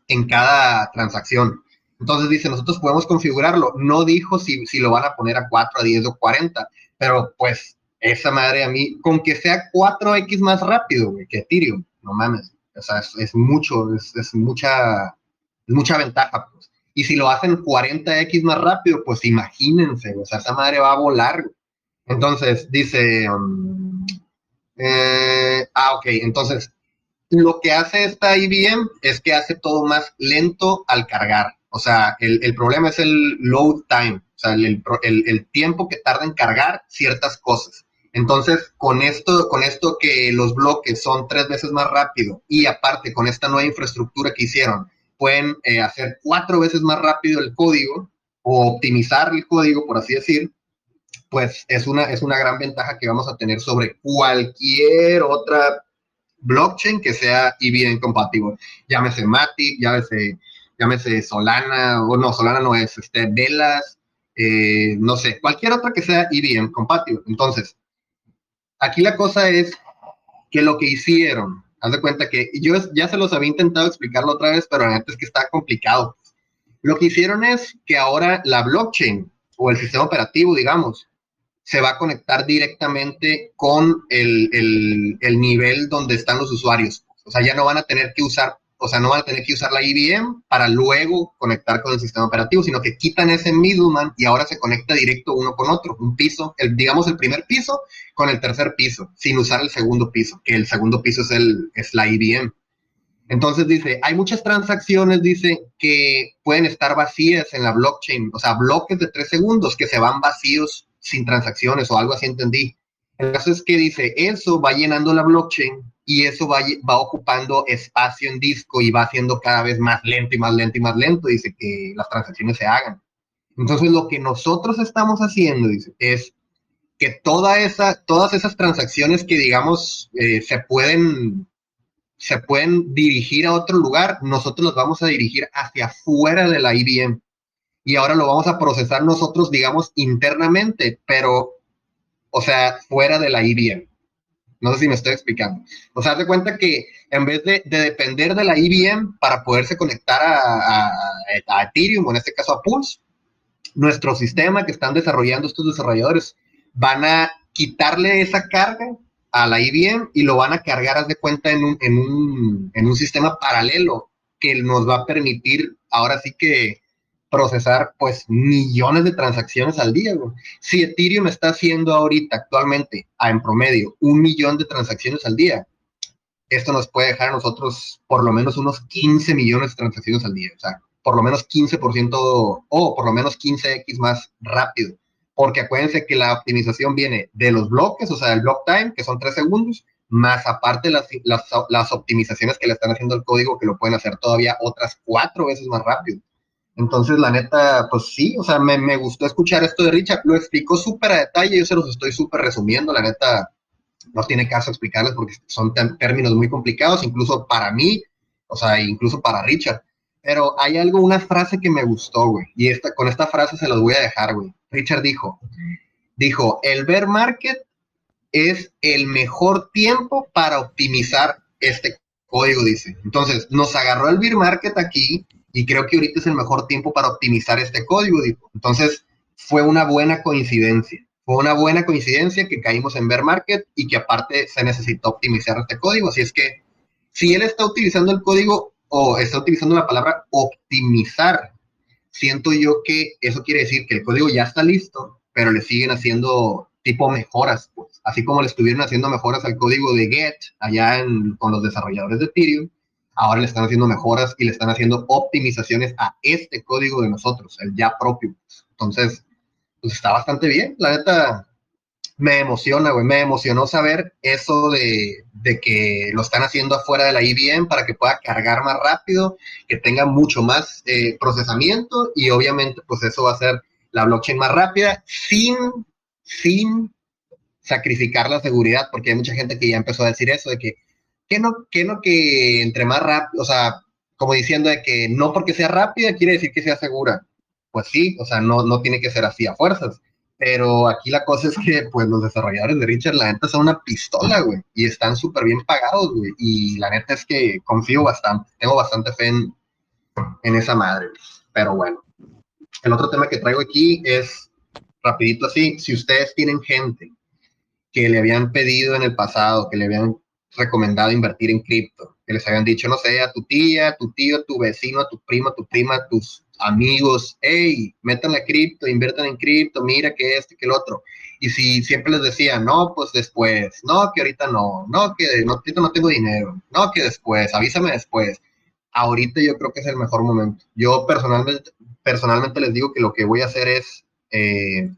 en cada transacción. Entonces dice, nosotros podemos configurarlo. No dijo si, si lo van a poner a 4, a 10 o 40, pero pues esa madre a mí, con que sea 4X más rápido que Ethereum, no mames. O sea, es, mucho, es, es, mucha, mucha ventaja. Pues. Y si lo hacen 40x más rápido, pues imagínense, o sea, esa madre va a volar. Entonces, dice, um, eh, ah, ok, entonces, lo que hace esta IBM es que hace todo más lento al cargar. O sea, el, el problema es el load time, o sea, el, el, el tiempo que tarda en cargar ciertas cosas. Entonces, con esto, con esto que los bloques son tres veces más rápido y aparte con esta nueva infraestructura que hicieron, pueden eh, hacer cuatro veces más rápido el código o optimizar el código, por así decir, pues es una, es una gran ventaja que vamos a tener sobre cualquier otra blockchain que sea IBM compatible. Llámese Matic, llámese, llámese Solana, o no, Solana no es, este, Velas, eh, no sé, cualquier otra que sea IBM compatible. Entonces, aquí la cosa es que lo que hicieron, haz de cuenta que yo ya se los había intentado explicarlo otra vez, pero la neta es que está complicado. Lo que hicieron es que ahora la blockchain o el sistema operativo, digamos, se va a conectar directamente con el, el, nivel donde están los usuarios. O sea, ya no van a tener que usar, o sea, no van a tener que usar la IBM para luego conectar con el sistema operativo, sino que quitan ese middleman y ahora se conecta directo uno con otro, un piso, el, digamos el primer piso con el tercer piso, sin usar el segundo piso, que el segundo piso es, el, es la IBM. Entonces dice, hay muchas transacciones, dice, que pueden estar vacías en la blockchain, o sea, bloques de tres segundos que se van vacíos sin transacciones o algo así entendí. El caso es que dice, eso va llenando la blockchain y eso va, va ocupando espacio en disco y va haciendo cada vez más lento y más lento y más lento, dice, que las transacciones se hagan. Entonces lo que nosotros estamos haciendo, es que toda esa, todas esas transacciones que digamos eh, se pueden se pueden dirigir a otro lugar, nosotros los vamos a dirigir hacia afuera de la IBM. Y ahora lo vamos a procesar nosotros, digamos, internamente, pero, o sea, fuera de la IBM. No sé si me estoy explicando. O sea, haz de cuenta que en vez de, depender de la IBM para poderse conectar a, a, Ethereum, o en este caso a Pulse, nuestro sistema que están desarrollando estos desarrolladores van a quitarle esa carga a la IBM y lo van a cargar, haz de cuenta, en un, en un, en un sistema paralelo que nos va a permitir ahora sí que procesar pues millones de transacciones al día. Si Ethereum está haciendo ahorita actualmente en promedio un millón de transacciones al día, esto nos puede dejar a nosotros por lo menos unos 15 millones de transacciones al día. O sea, por lo menos 15% o por lo menos 15x más rápido porque acuérdense que la optimización viene de los bloques, o sea, el block time, que son tres segundos, más aparte las, las, optimizaciones que le están haciendo al código, que lo pueden hacer todavía otras cuatro veces más rápido. Entonces, la neta, pues sí, o sea, me, me gustó escuchar esto de Richard, lo explicó súper a detalle, yo se los estoy súper resumiendo, la neta, no tiene caso explicarles porque son términos muy complicados, incluso para mí, o sea, incluso para Richard. Pero hay algo, una frase que me gustó, güey, y esta, con esta frase se los voy a dejar, güey. Richard dijo, dijo, el bear market es el mejor tiempo para optimizar este código, dice. Entonces, nos agarró el bear market aquí y creo que ahorita es el mejor tiempo para optimizar este código. Entonces, fue una buena coincidencia. Fue una buena coincidencia que caímos en bear market y que aparte se necesitó optimizar este código. Así es que, si él está utilizando el código o está utilizando la palabra optimizar siento yo que eso quiere decir que el código ya está listo, pero le siguen haciendo tipo mejoras, pues. Así como le estuvieron haciendo mejoras al código de Get allá con los desarrolladores de Ethereum, ahora le están haciendo mejoras y le están haciendo optimizaciones a este código de nosotros, el ya propio. Entonces, pues está bastante bien. La neta, me emociona, güey, me emocionó saber eso de, que lo están haciendo afuera de la IBM para que pueda cargar más rápido, que tenga mucho más eh, procesamiento y obviamente pues eso va a ser la blockchain más rápida sin, sin sacrificar la seguridad, porque hay mucha gente que ya empezó a decir eso, de que, que no, que no, que entre más rápido, o sea, como diciendo de que no porque sea rápida quiere decir que sea segura. Pues sí, o sea, no, no tiene que ser así a fuerzas pero aquí la cosa es que, pues, los desarrolladores de Richard, la neta, son una pistola, güey. Y están súper bien pagados, güey. Y la neta es que confío bastante, tengo bastante fe en, en esa madre. Pero bueno. El otro tema que traigo aquí es, rapidito así, si ustedes tienen gente que le habían pedido en el pasado, que le habían recomendado invertir en cripto, que les habían dicho, no sé, a tu tía, a tu tío, a tu vecino, a tu primo, a tu prima, a tus amigos, hey, metan la cripto, inviertan en cripto, mira que este, que el otro. Y si siempre les decía, no, pues después, no, que ahorita no, no, que no, ahorita no tengo dinero, no, que después, avísame después. Ahorita yo creo que es el mejor momento. Yo personalmente, personalmente les digo que lo que voy a hacer es eh,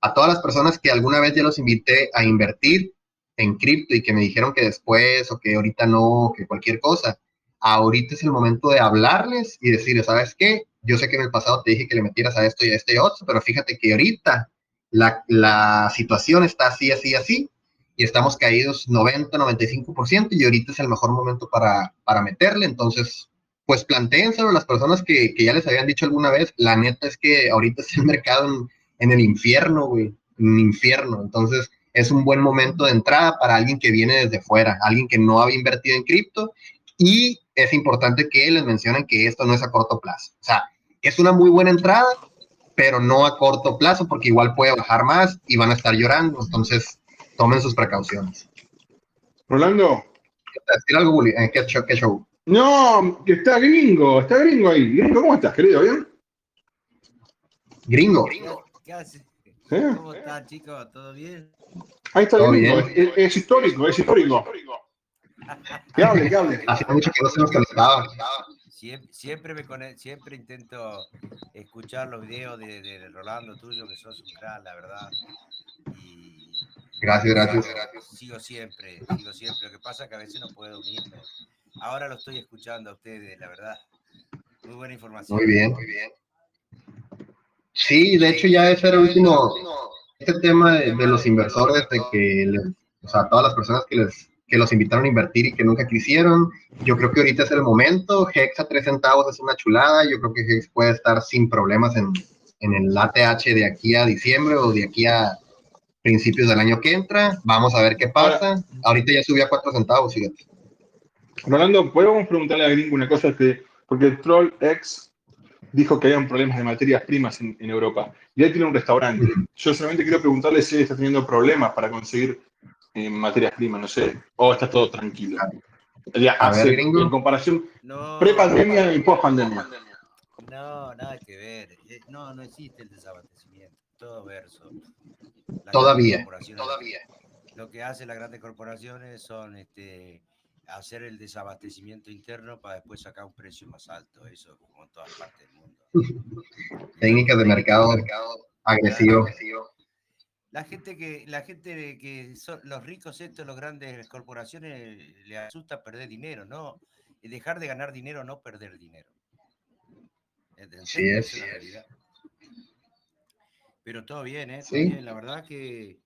a todas las personas que alguna vez ya los invité a invertir en cripto y que me dijeron que después o que ahorita no, que cualquier cosa, ahorita es el momento de hablarles y decirles, ¿sabes qué? yo sé que en el pasado te dije que le metieras a esto y a este y a otro, pero fíjate que ahorita la, la situación está así, así, así, y estamos caídos 90, 95%, y ahorita es el mejor momento para, para meterle, entonces, pues plantéenselo a las personas que, que, ya les habían dicho alguna vez. La neta es que ahorita está el mercado en, en el infierno, güey, en el infierno. Entonces, es un buen momento de entrada para alguien que viene desde fuera, alguien que no había invertido en cripto. Y es importante que les mencionen que esto no es a corto plazo. O sea, es una muy buena entrada, pero no a corto plazo, porque igual puede bajar más y van a estar llorando. Entonces, tomen sus precauciones. Rolando. ¿Decir algo, ¿Qué show? ¿Qué show? No, que está gringo, está gringo ahí. Gringo, ¿cómo estás, querido? ¿Bien? Gringo. ¿Qué haces? ¿Cómo están, chicos? ¿Todo bien? Ahí está gringo. Es, es, histórico, es histórico. ¿Qué hable, qué hable? Hace mucho que no se nos conectaba. Siempre, siempre, me siempre intento escuchar los videos de, de, Rolando tuyo, que sos un gran, la verdad. Y gracias, gracias. Sigo siempre, sigo siempre. Lo que pasa es que a veces no puedo unirme. Ahora lo estoy escuchando a ustedes, la verdad. Muy buena información. Muy bien, muy bien. Sí, de hecho ya ese era el último, este tema de, los inversores, de que, o sea, todas las personas que les que los invitaron a invertir y que nunca quisieron. Yo creo que ahorita es el momento. Hex a 3 centavos es una chulada. Yo creo que Hex puede estar sin problemas en, en el ATH de aquí a diciembre o de aquí a principios del año que entra. Vamos a ver qué pasa. Ahorita ya subió a 4 centavos, fíjate. Rolando, podemos preguntarle a Gringo una cosa, que, porque el Troll X dijo que había problemas de materias primas en, Europa y él tiene un restaurante. Yo solamente quiero preguntarle si está teniendo problemas para conseguir eh, materias primas, no sé, o está todo tranquilo. en comparación pre-pandemia y post-pandemia. No, nada que ver. Eh, no, no existe el desabastecimiento. Todo verso. todavía, todavía. Lo que hacen las grandes corporaciones son este, hacer el desabastecimiento interno para después sacar un precio más alto, eso como en todas partes del mundo. Técnicas de mercado, agresivo. La gente que, la gente que son los ricos estos, los grandes corporaciones, le asusta perder dinero, ¿no? Dejar de ganar dinero, no perder dinero. Sí, es, Pero todo bien, ¿eh? Todo bien. La verdad que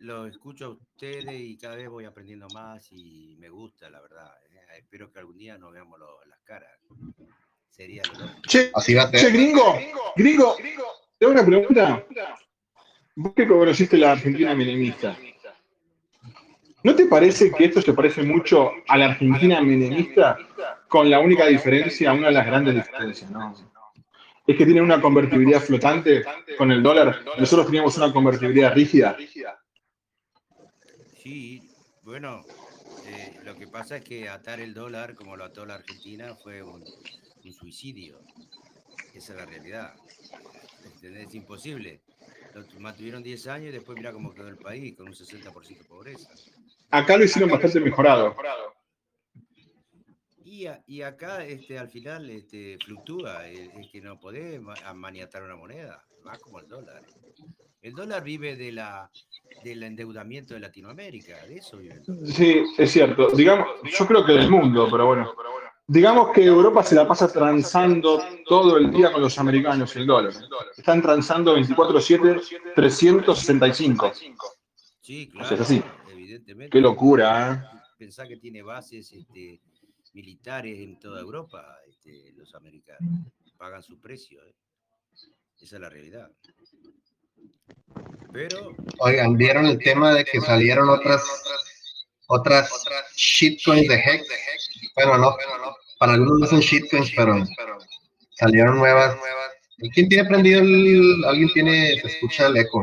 lo escucho a ustedes y cada vez voy aprendiendo más y me gusta, la verdad. ¿eh? Espero que algún día nos veamos las caras. Sería Che, Así va che gringo, gringo, gringo, tengo una pregunta. Vos que conociste la Argentina menemista, ¿no te parece que esto se parece mucho a la Argentina menemista con la única diferencia, una de las grandes diferencias, ¿no? Es que tiene una convertibilidad flotante con el dólar. Nosotros teníamos una convertibilidad rígida. Sí, bueno, eh, lo que pasa es que atar el dólar, como lo ató la Argentina, fue un, suicidio. Esa es la realidad. Es imposible. Lo mantuvieron 10 años y después mira cómo quedó el país, con un 60% de pobreza. Acá lo hicieron bastante mejorado. Y, y, acá este, al final este, fluctúa, es, que no podés maniatar una moneda, más como el dólar. El dólar vive de la, del endeudamiento de Latinoamérica, de eso vive. Sí, es cierto. Digamos, yo creo que del mundo, pero bueno. Digamos que Europa se la pasa transando todo el día con los americanos el dólar. Están transando 24-7, 365. Sí, claro. es así. Evidentemente. Qué locura, ¿eh? Pensá que tiene bases este, militares en toda Europa, este, los americanos. Pagan su precio. ¿eh? Esa es la realidad. Oigan, ¿vieron el tema de que salieron otras otras shitcoins de Hex? Bueno, no. Para algunos no son shitcoins, pero salieron nuevas. ¿Y quién tiene prendido el. Alguien tiene. Se escucha el eco.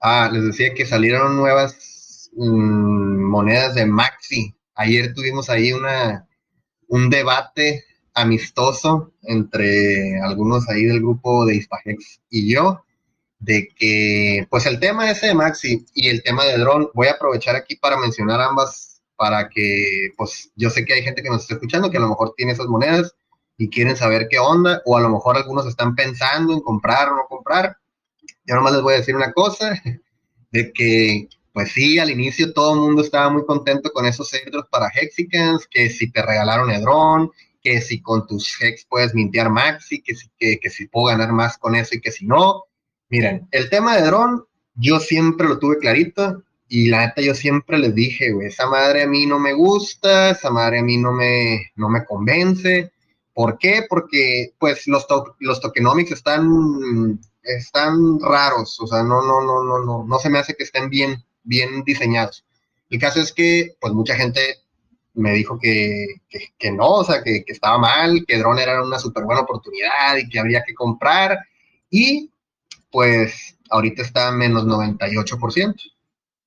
Ah, les decía que salieron nuevas mm, monedas de Maxi. Ayer tuvimos ahí una, un debate amistoso entre algunos ahí del grupo de Hispagex y yo, de que, pues el tema ese de Maxi y el tema de Drone, voy a aprovechar aquí para mencionar ambas, para que, pues yo sé que hay gente que nos está escuchando que a lo mejor tiene esas monedas y quieren saber qué onda, o a lo mejor algunos están pensando en comprar o no comprar. Yo nomás les voy a decir una cosa, de que, pues sí, al inicio todo el mundo estaba muy contento con esos centros para Hexicans, que si te regalaron Edron, que si con tus hex puedes mintear maxi, que si, que, que si puedo ganar más con eso y que si no. Miren, el tema de dron, yo siempre lo tuve clarito. Y la neta yo siempre les dije, güey, esa madre a mí no me gusta, esa madre a mí no me, no me convence. ¿Por qué? Porque pues los, los tokenomics están, están raros, o sea, no, no, no, no, no, no se me hace que estén bien, bien diseñados. El caso es que pues mucha gente me dijo que, que, no, o sea, que, que, estaba mal, que Drone era una súper buena oportunidad y que habría que comprar. Y pues ahorita está menos 98%.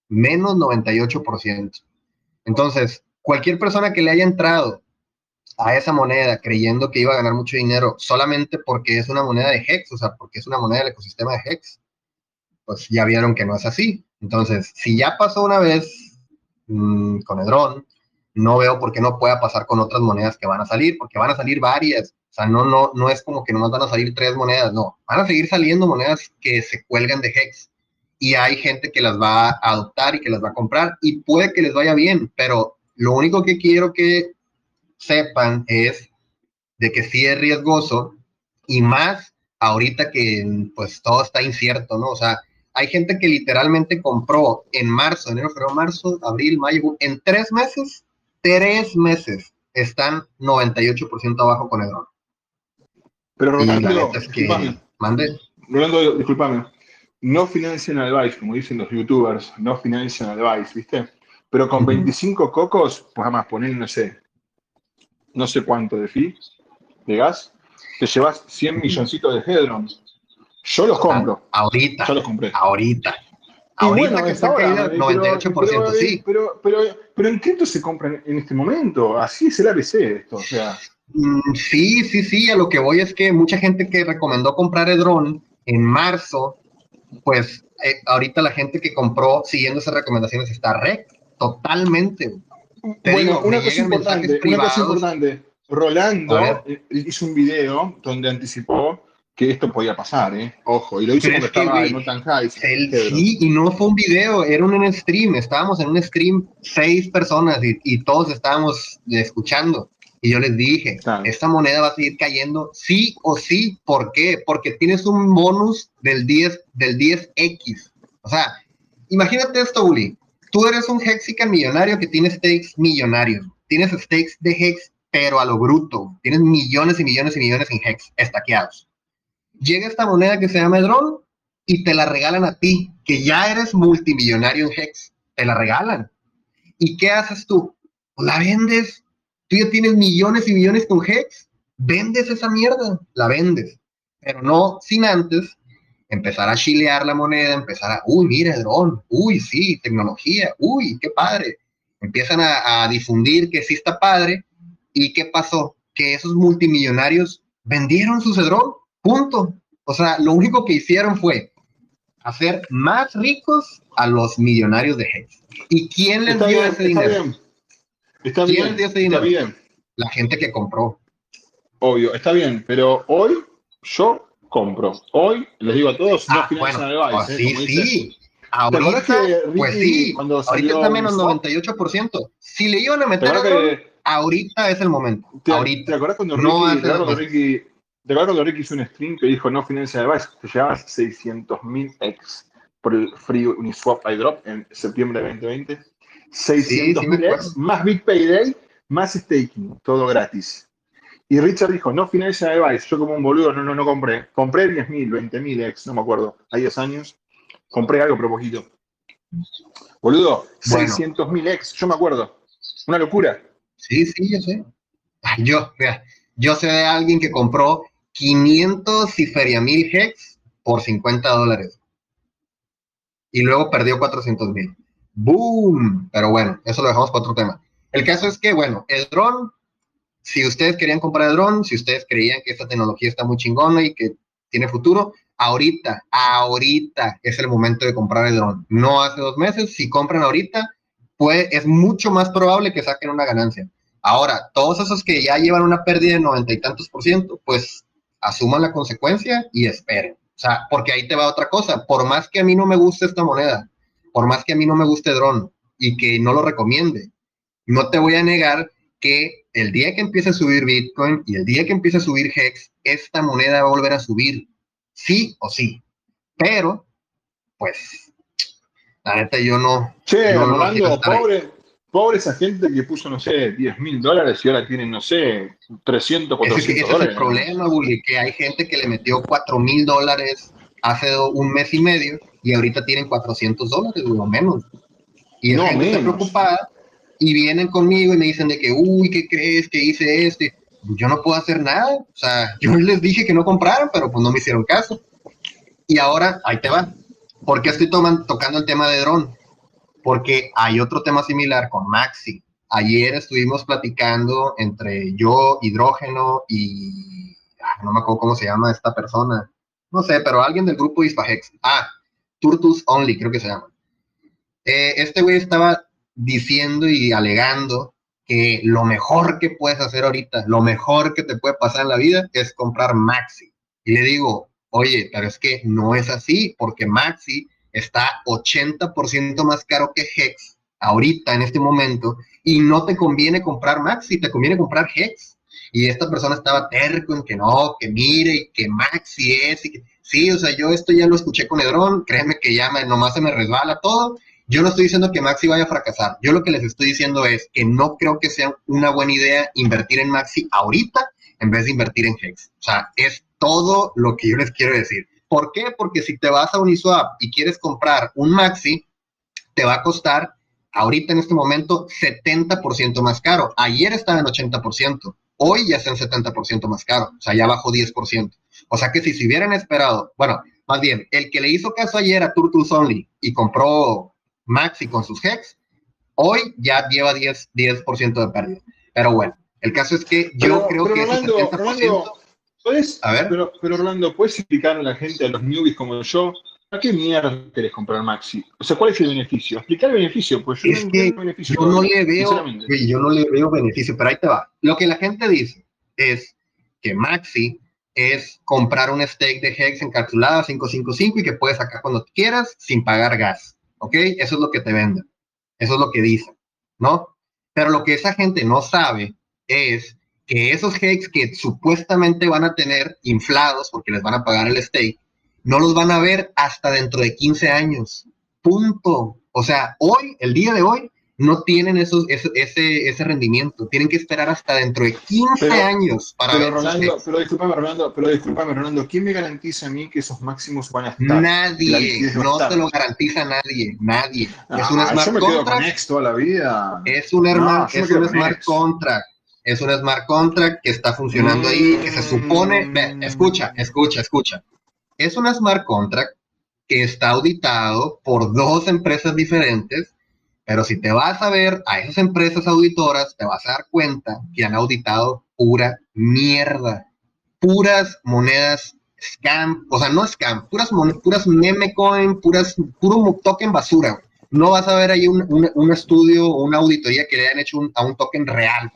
Menos 98%. Entonces, cualquier persona que le haya entrado a esa moneda creyendo que iba a ganar mucho dinero solamente porque es una moneda de Hex, o sea, porque es una moneda del ecosistema de Hex, pues ya vieron que no es así. Entonces, si ya pasó una vez mmm, con Edron, no veo por qué no pueda pasar con otras monedas que van a salir, porque van a salir varias. O sea, no, no, no es como que nomás van a salir tres monedas, no. Van a seguir saliendo monedas que se cuelgan de Hex. Y hay gente que las va a adoptar y que las va a comprar y puede que les vaya bien, pero lo único que quiero que sepan es de que sí es riesgoso y más ahorita que pues todo está incierto, ¿no? O sea, hay gente que literalmente compró en marzo, enero, febrero, marzo, abril, mayo, en tres meses tres meses están 98% abajo con el dron. Pero Rolando, discúlpame. ¿Mande? Rolando, discúlpame. No financian advice, como dicen los youtubers, no financian advice, ¿viste? Pero con 25 cocos, pues además poner, no sé, no sé cuánto de fee, de gas, te llevas 100 milloncitos de Hedron. Yo los compro. ahorita. Yo los compré. Ahorita. Ahorita que está caída 98%, sí. Pero, pero, pero en cripto se compran en este momento. Así es el ABC esto, o sea. Mm, sí, sí, sí. A lo que voy es que mucha gente que recomendó comprar Edron en marzo, pues eh, ahorita la gente que compró siguiendo esas recomendaciones está rec, totalmente. bueno, una, cosa importante, una cosa importante. Rolando hizo un video donde anticipó que esto podía pasar, ¿eh? Ojo, y lo hizo cuando estaba en Mountain High. sí, y no fue un video, era un stream, estábamos en un stream seis personas y, todos estábamos escuchando. Y yo les dije, esta moneda va a seguir cayendo sí o sí. ¿Por qué? Porque tienes un bonus del 10, del 10X. O sea, imagínate esto, Uli. Tú eres un Hexican millonario que tiene stakes millonarios. Tienes stakes de Hex, pero a lo bruto. Tienes millones y millones y millones en Hex estaqueados llega esta moneda que se llama Edron y te la regalan a ti, que ya eres multimillonario en Hex, te la regalan. ¿Y qué haces tú? La vendes. Tú ya tienes millones y millones con Hex, vendes esa mierda, la vendes. Pero no sin antes empezar a chilear la moneda, empezar a, uy, mira, Edron, uy, sí, tecnología, uy, qué padre. Empiezan a, a difundir que sí está padre. ¿Y qué pasó? Que esos multimillonarios vendieron su Cedrón Punto. O sea, lo único que hicieron fue hacer más ricos a los millonarios de Hex. ¿Y quién les dio ese dinero? Está ¿Quién les dio ese dinero? Está bien. La gente que compró. Obvio, está bien, pero hoy yo compro. Hoy les digo a todos, no ah, bueno, pues ¿eh? sí, sí. Ahorita, pues sí, cuando ahorita está menos 98%. Si le iban a meter ahorita es el momento. ¿Te, ahorita. ¿Te acuerdas cuando Ricky, no cuando Ricky de acuerdo cuando Ricky hizo un stream que dijo no financia device, te llevabas 600.000 X por el Free Uniswap iDrop en septiembre de 2020. 600.000 X más Big Payday más staking, todo gratis. Y Richard dijo, no financia device. Yo como un boludo no, no, no compré. Compré 10.000, 20.000 X, no me acuerdo, hay 10 años. Compré algo, pero poquito. Boludo, 600.000 X, yo me acuerdo. Una locura. Sí, sí, yo sé. Yo, yo sé de alguien que compró 500 y feria mil hex por 50 dólares. Y luego perdió 400 mil. ¡Boom! Pero bueno, eso lo dejamos para otro tema. El caso es que, bueno, el dron, si ustedes querían comprar el dron, si ustedes creían que esta tecnología está muy chingona y que tiene futuro, ahorita, ahorita es el momento de comprar el dron. No hace dos meses, si compran ahorita, pues es mucho más probable que saquen una ganancia. Ahora, todos esos que ya llevan una pérdida de noventa y tantos por ciento, pues asuman la consecuencia y esperen. O sea, porque ahí te va otra cosa. Por más que a mí no me guste esta moneda, por más que a mí no me guste Drone y que no lo recomiende, no te voy a negar que el día que empiece a subir Bitcoin y el día que empiece a subir Hex, esta moneda va a volver a subir, sí o sí. Pero, pues, La neta, yo no. Che, Rolando, pobre, pobre esa gente que puso, no sé, 10 mil dólares y ahora tienen, no sé, 300, 400 ese, ese es el problema, Bully, que hay gente que le metió 4 mil dólares hace un mes y medio y ahorita tienen 400 dólares, o menos. Y la gente está preocupada y vienen conmigo y me dicen de que, uy, ¿qué crees que hice este? Yo no puedo hacer nada. O sea, yo les dije que no compraran, pero pues no me hicieron caso. Y ahora, ahí te va. ¿Por qué estoy tocando el tema de dron? Porque hay otro tema similar con Maxi. Ayer estuvimos platicando entre yo, Hidrógeno y no me acuerdo cómo se llama esta persona. No sé, pero alguien del grupo Ispahex. Ah, Turtus Only, creo que se llama. Eh, este güey estaba diciendo y alegando que lo mejor que puedes hacer ahorita, lo mejor que te puede pasar en la vida es comprar Maxi. Y le digo, oye, pero es que no es así, porque Maxi está 80% más caro que Hex ahorita, en este momento, y no te conviene comprar Maxi, te conviene comprar Hex. Y esta persona estaba terco en que no, que mire, que Maxi es, y que sí, o sea, yo esto ya lo escuché con Edrón, créeme que ya me, nomás se me resbala todo. Yo no estoy diciendo que Maxi vaya a fracasar, yo lo que les estoy diciendo es que no creo que sea una buena idea invertir en Maxi ahorita en vez de invertir en Hex. O sea, es todo lo que yo les quiero decir. ¿Por qué? Porque si te vas a Uniswap y quieres comprar un Maxi, te va a costar ahorita en este momento 70% más caro. Ayer estaba en 80%, hoy ya está en 70% más caro, o sea, ya bajó 10%. O sea que si se hubieran esperado, bueno, más bien, el que le hizo caso ayer a Turtles Only y compró Maxi con sus Hex, hoy ya lleva 10%, 10 de pérdida. Pero bueno, el caso es que yo creo que ese 70%... A ver. Pero, pero Rolando, ¿puedes explicar a la gente, a los newbies como yo, ¿a qué mierda querés comprar Maxi? O sea, ¿cuál es el beneficio? Explicar el beneficio, pues yo, no, que beneficio yo no le veo, yo no le veo beneficio, pero ahí te va. Lo que la gente dice es que Maxi es comprar un stake de Hex encapsulada 555 y que puedes sacar cuando quieras sin pagar gas. ¿Ok? Eso es lo que te venden. Eso es lo que dicen, ¿no? Pero lo que esa gente no sabe es que esos hex que supuestamente van a tener inflados porque les van a pagar el stake, no los van a ver hasta dentro de 15 años. Punto. O sea, hoy, el día de hoy, no tienen esos, ese, ese, rendimiento. Tienen que esperar hasta dentro de 15 años para pero ver Rolando, pero discúlpame, Rolando, pero discúlpame, Rolando, ¿quién me garantiza a mí que esos máximos van a estar? Nadie, no te lo garantiza nadie, nadie. es ah, un smart contract. toda la vida. Es un, no, es un smart contract es un smart contract que está funcionando ahí, que se supone, escucha, escucha, escucha. Es un smart contract que está auditado por dos empresas diferentes, pero si te vas a ver a esas empresas auditoras, te vas a dar cuenta que han auditado pura mierda, puras monedas scam, o sea, no scam, puras monedas, puras meme coin, puras, puro token basura. No vas a ver ahí un, un, estudio o una auditoría que le hayan hecho a un token real.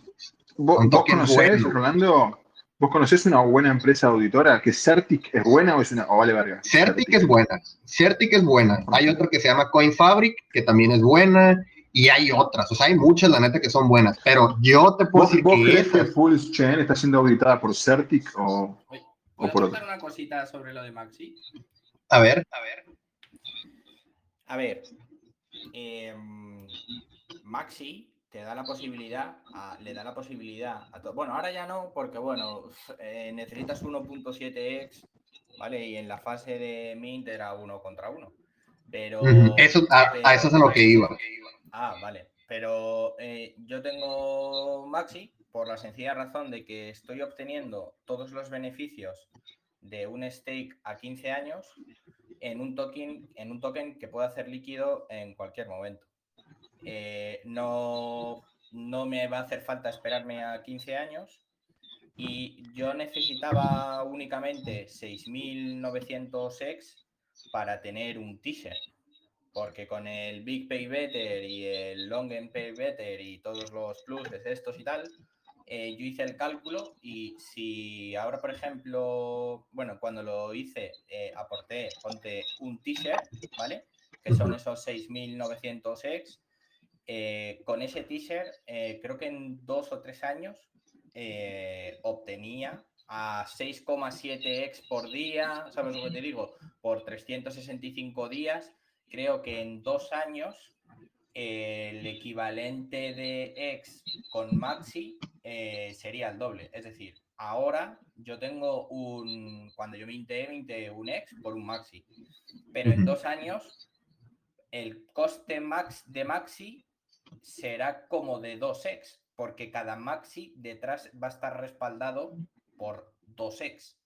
¿Vos, vos conocés, Rolando, vos conocés una buena empresa auditora? ¿Que Certic es buena o es una o vale verga? Certic, es buena, Certic es buena. Hay otra que se llama CoinFabric, que también es buena, y hay otras, o sea, hay muchas, la neta, que son buenas, pero yo te puedo decir ¿vos que... crees que Full Chain está siendo auditada por Certic o, o por contar una cosita sobre lo de Maxi? A ver. A ver. A ver. Eh, Maxi te da la posibilidad, le da la posibilidad a todo. Bueno, ahora ya no, porque bueno, eh, necesitas 1.7x, ¿vale? Y en la fase de Mint era uno contra uno. Pero. Eso, a, eso es a lo que iba. Ah, vale. Pero eh, yo tengo Maxi por la sencilla razón de que estoy obteniendo todos los beneficios de un stake a 15 años en un token, en un token que pueda hacer líquido en cualquier momento. Eh, no, no me va a hacer falta esperarme a 15 años y yo necesitaba únicamente 6.900 ex para tener un teaser. Porque con el Big Pay Better y el Long Pay Better y todos los pluses estos y tal, eh, yo hice el cálculo y si ahora, por ejemplo, bueno, cuando lo hice, eh, aporté, ponte un teaser, ¿vale? Que son esos 6.900 ex eh, con ese teaser, eh, creo que en dos o tres años eh, obtenía a 6,7x por día, ¿sabes lo que te digo? Por 365 días creo que en dos años el equivalente de X con Maxi eh, sería el doble. Es decir, ahora yo tengo un, cuando yo minté, minté un X por un Maxi. Pero en dos años el coste max de Maxi será como de 2X, porque cada Maxi detrás va a estar respaldado por 2X.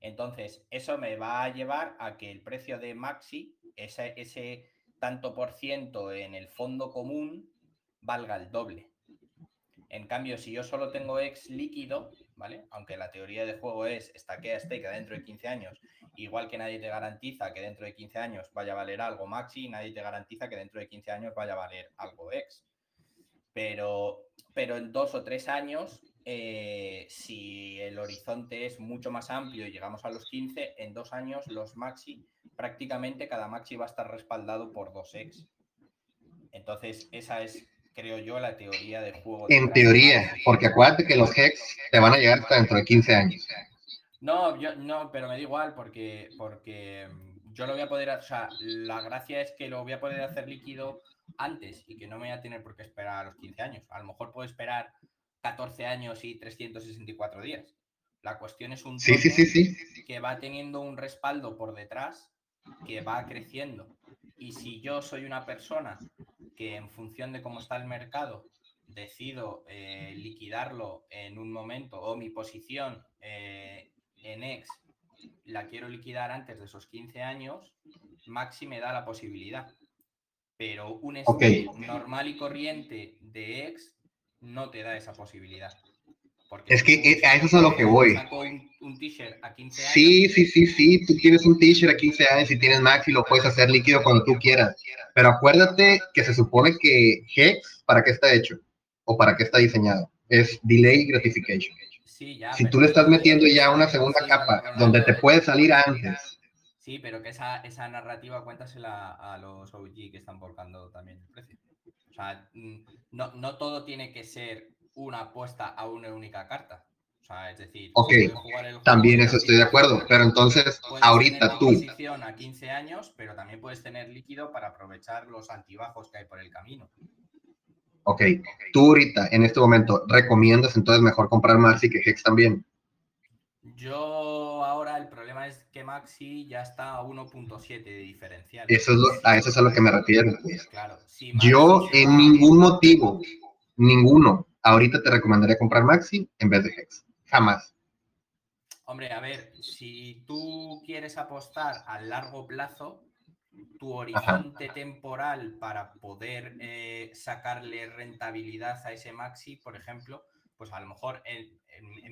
Entonces, eso me va a llevar a que el precio de Maxi, ese, ese tanto por ciento en el fondo común, valga el doble. En cambio, si yo solo tengo ex líquido, ¿vale? Aunque la teoría de juego es estaquea stake dentro de 15 años, igual que nadie te garantiza que dentro de 15 años vaya a valer algo maxi, nadie te garantiza que dentro de 15 años vaya a valer algo ex. Pero, pero en dos o tres años, eh, si el horizonte es mucho más amplio y llegamos a los 15, en dos años los maxi, prácticamente cada maxi va a estar respaldado por dos ex. Entonces, esa es creo yo, la teoría del juego. En teoría, porque acuérdate que los Hex te van a llegar hasta dentro de 15 años. No, yo no, pero me da igual porque, porque yo lo voy a poder, o sea, la gracia es que lo voy a poder hacer líquido antes y que no me voy a tener por qué esperar a los 15 años. A lo mejor puedo esperar 14 años y 364 días. La cuestión es un sí, sí, sí, que va teniendo un respaldo por detrás que va creciendo. Y si yo soy una persona que en función de cómo está el mercado decido eh, liquidarlo en un momento o mi posición eh, en X la quiero liquidar antes de esos 15 años, Maxi me da la posibilidad. Pero un stake normal y corriente de X no te da esa posibilidad. Es que eh, a eso es a lo que voy. Un, t-shirt a 15 años. Sí, sí, sí, sí. Tú tienes un t-shirt a 15 años y tienes Maxi, lo puedes hacer líquido cuando tú quieras. Pero acuérdate que se supone que Hex, ¿para qué está hecho? ¿O para qué está diseñado? Es Delay Gratification. si tú le estás metiendo ya una segunda capa donde te puede salir antes. Sí, pero que esa, esa narrativa cuéntasela a los OG que están volcando también el precio. O sea, mm, no, no todo tiene que ser una apuesta a una única carta. O sea, es decir, ok, también eso estoy de acuerdo, pero entonces ahorita tú... Posición a 15 años, pero también puedes tener líquido para aprovechar los altibajos que hay por el camino. Ok, tú ahorita, en este momento, ¿recomiendas entonces mejor comprar Maxi que Hex también? Yo ahora el problema es que Maxi ya está a 1.7 de diferencial. Eso es a eso es a lo que me refiero. Pues. Claro, Yo en ningún motivo, ninguno, ahorita te recomendaría comprar Maxi en vez de Hex. Jamás. Hombre, a ver, si tú quieres apostar a largo plazo, tu horizonte temporal para poder eh, sacarle rentabilidad a ese maxi, por ejemplo, pues a lo mejor en,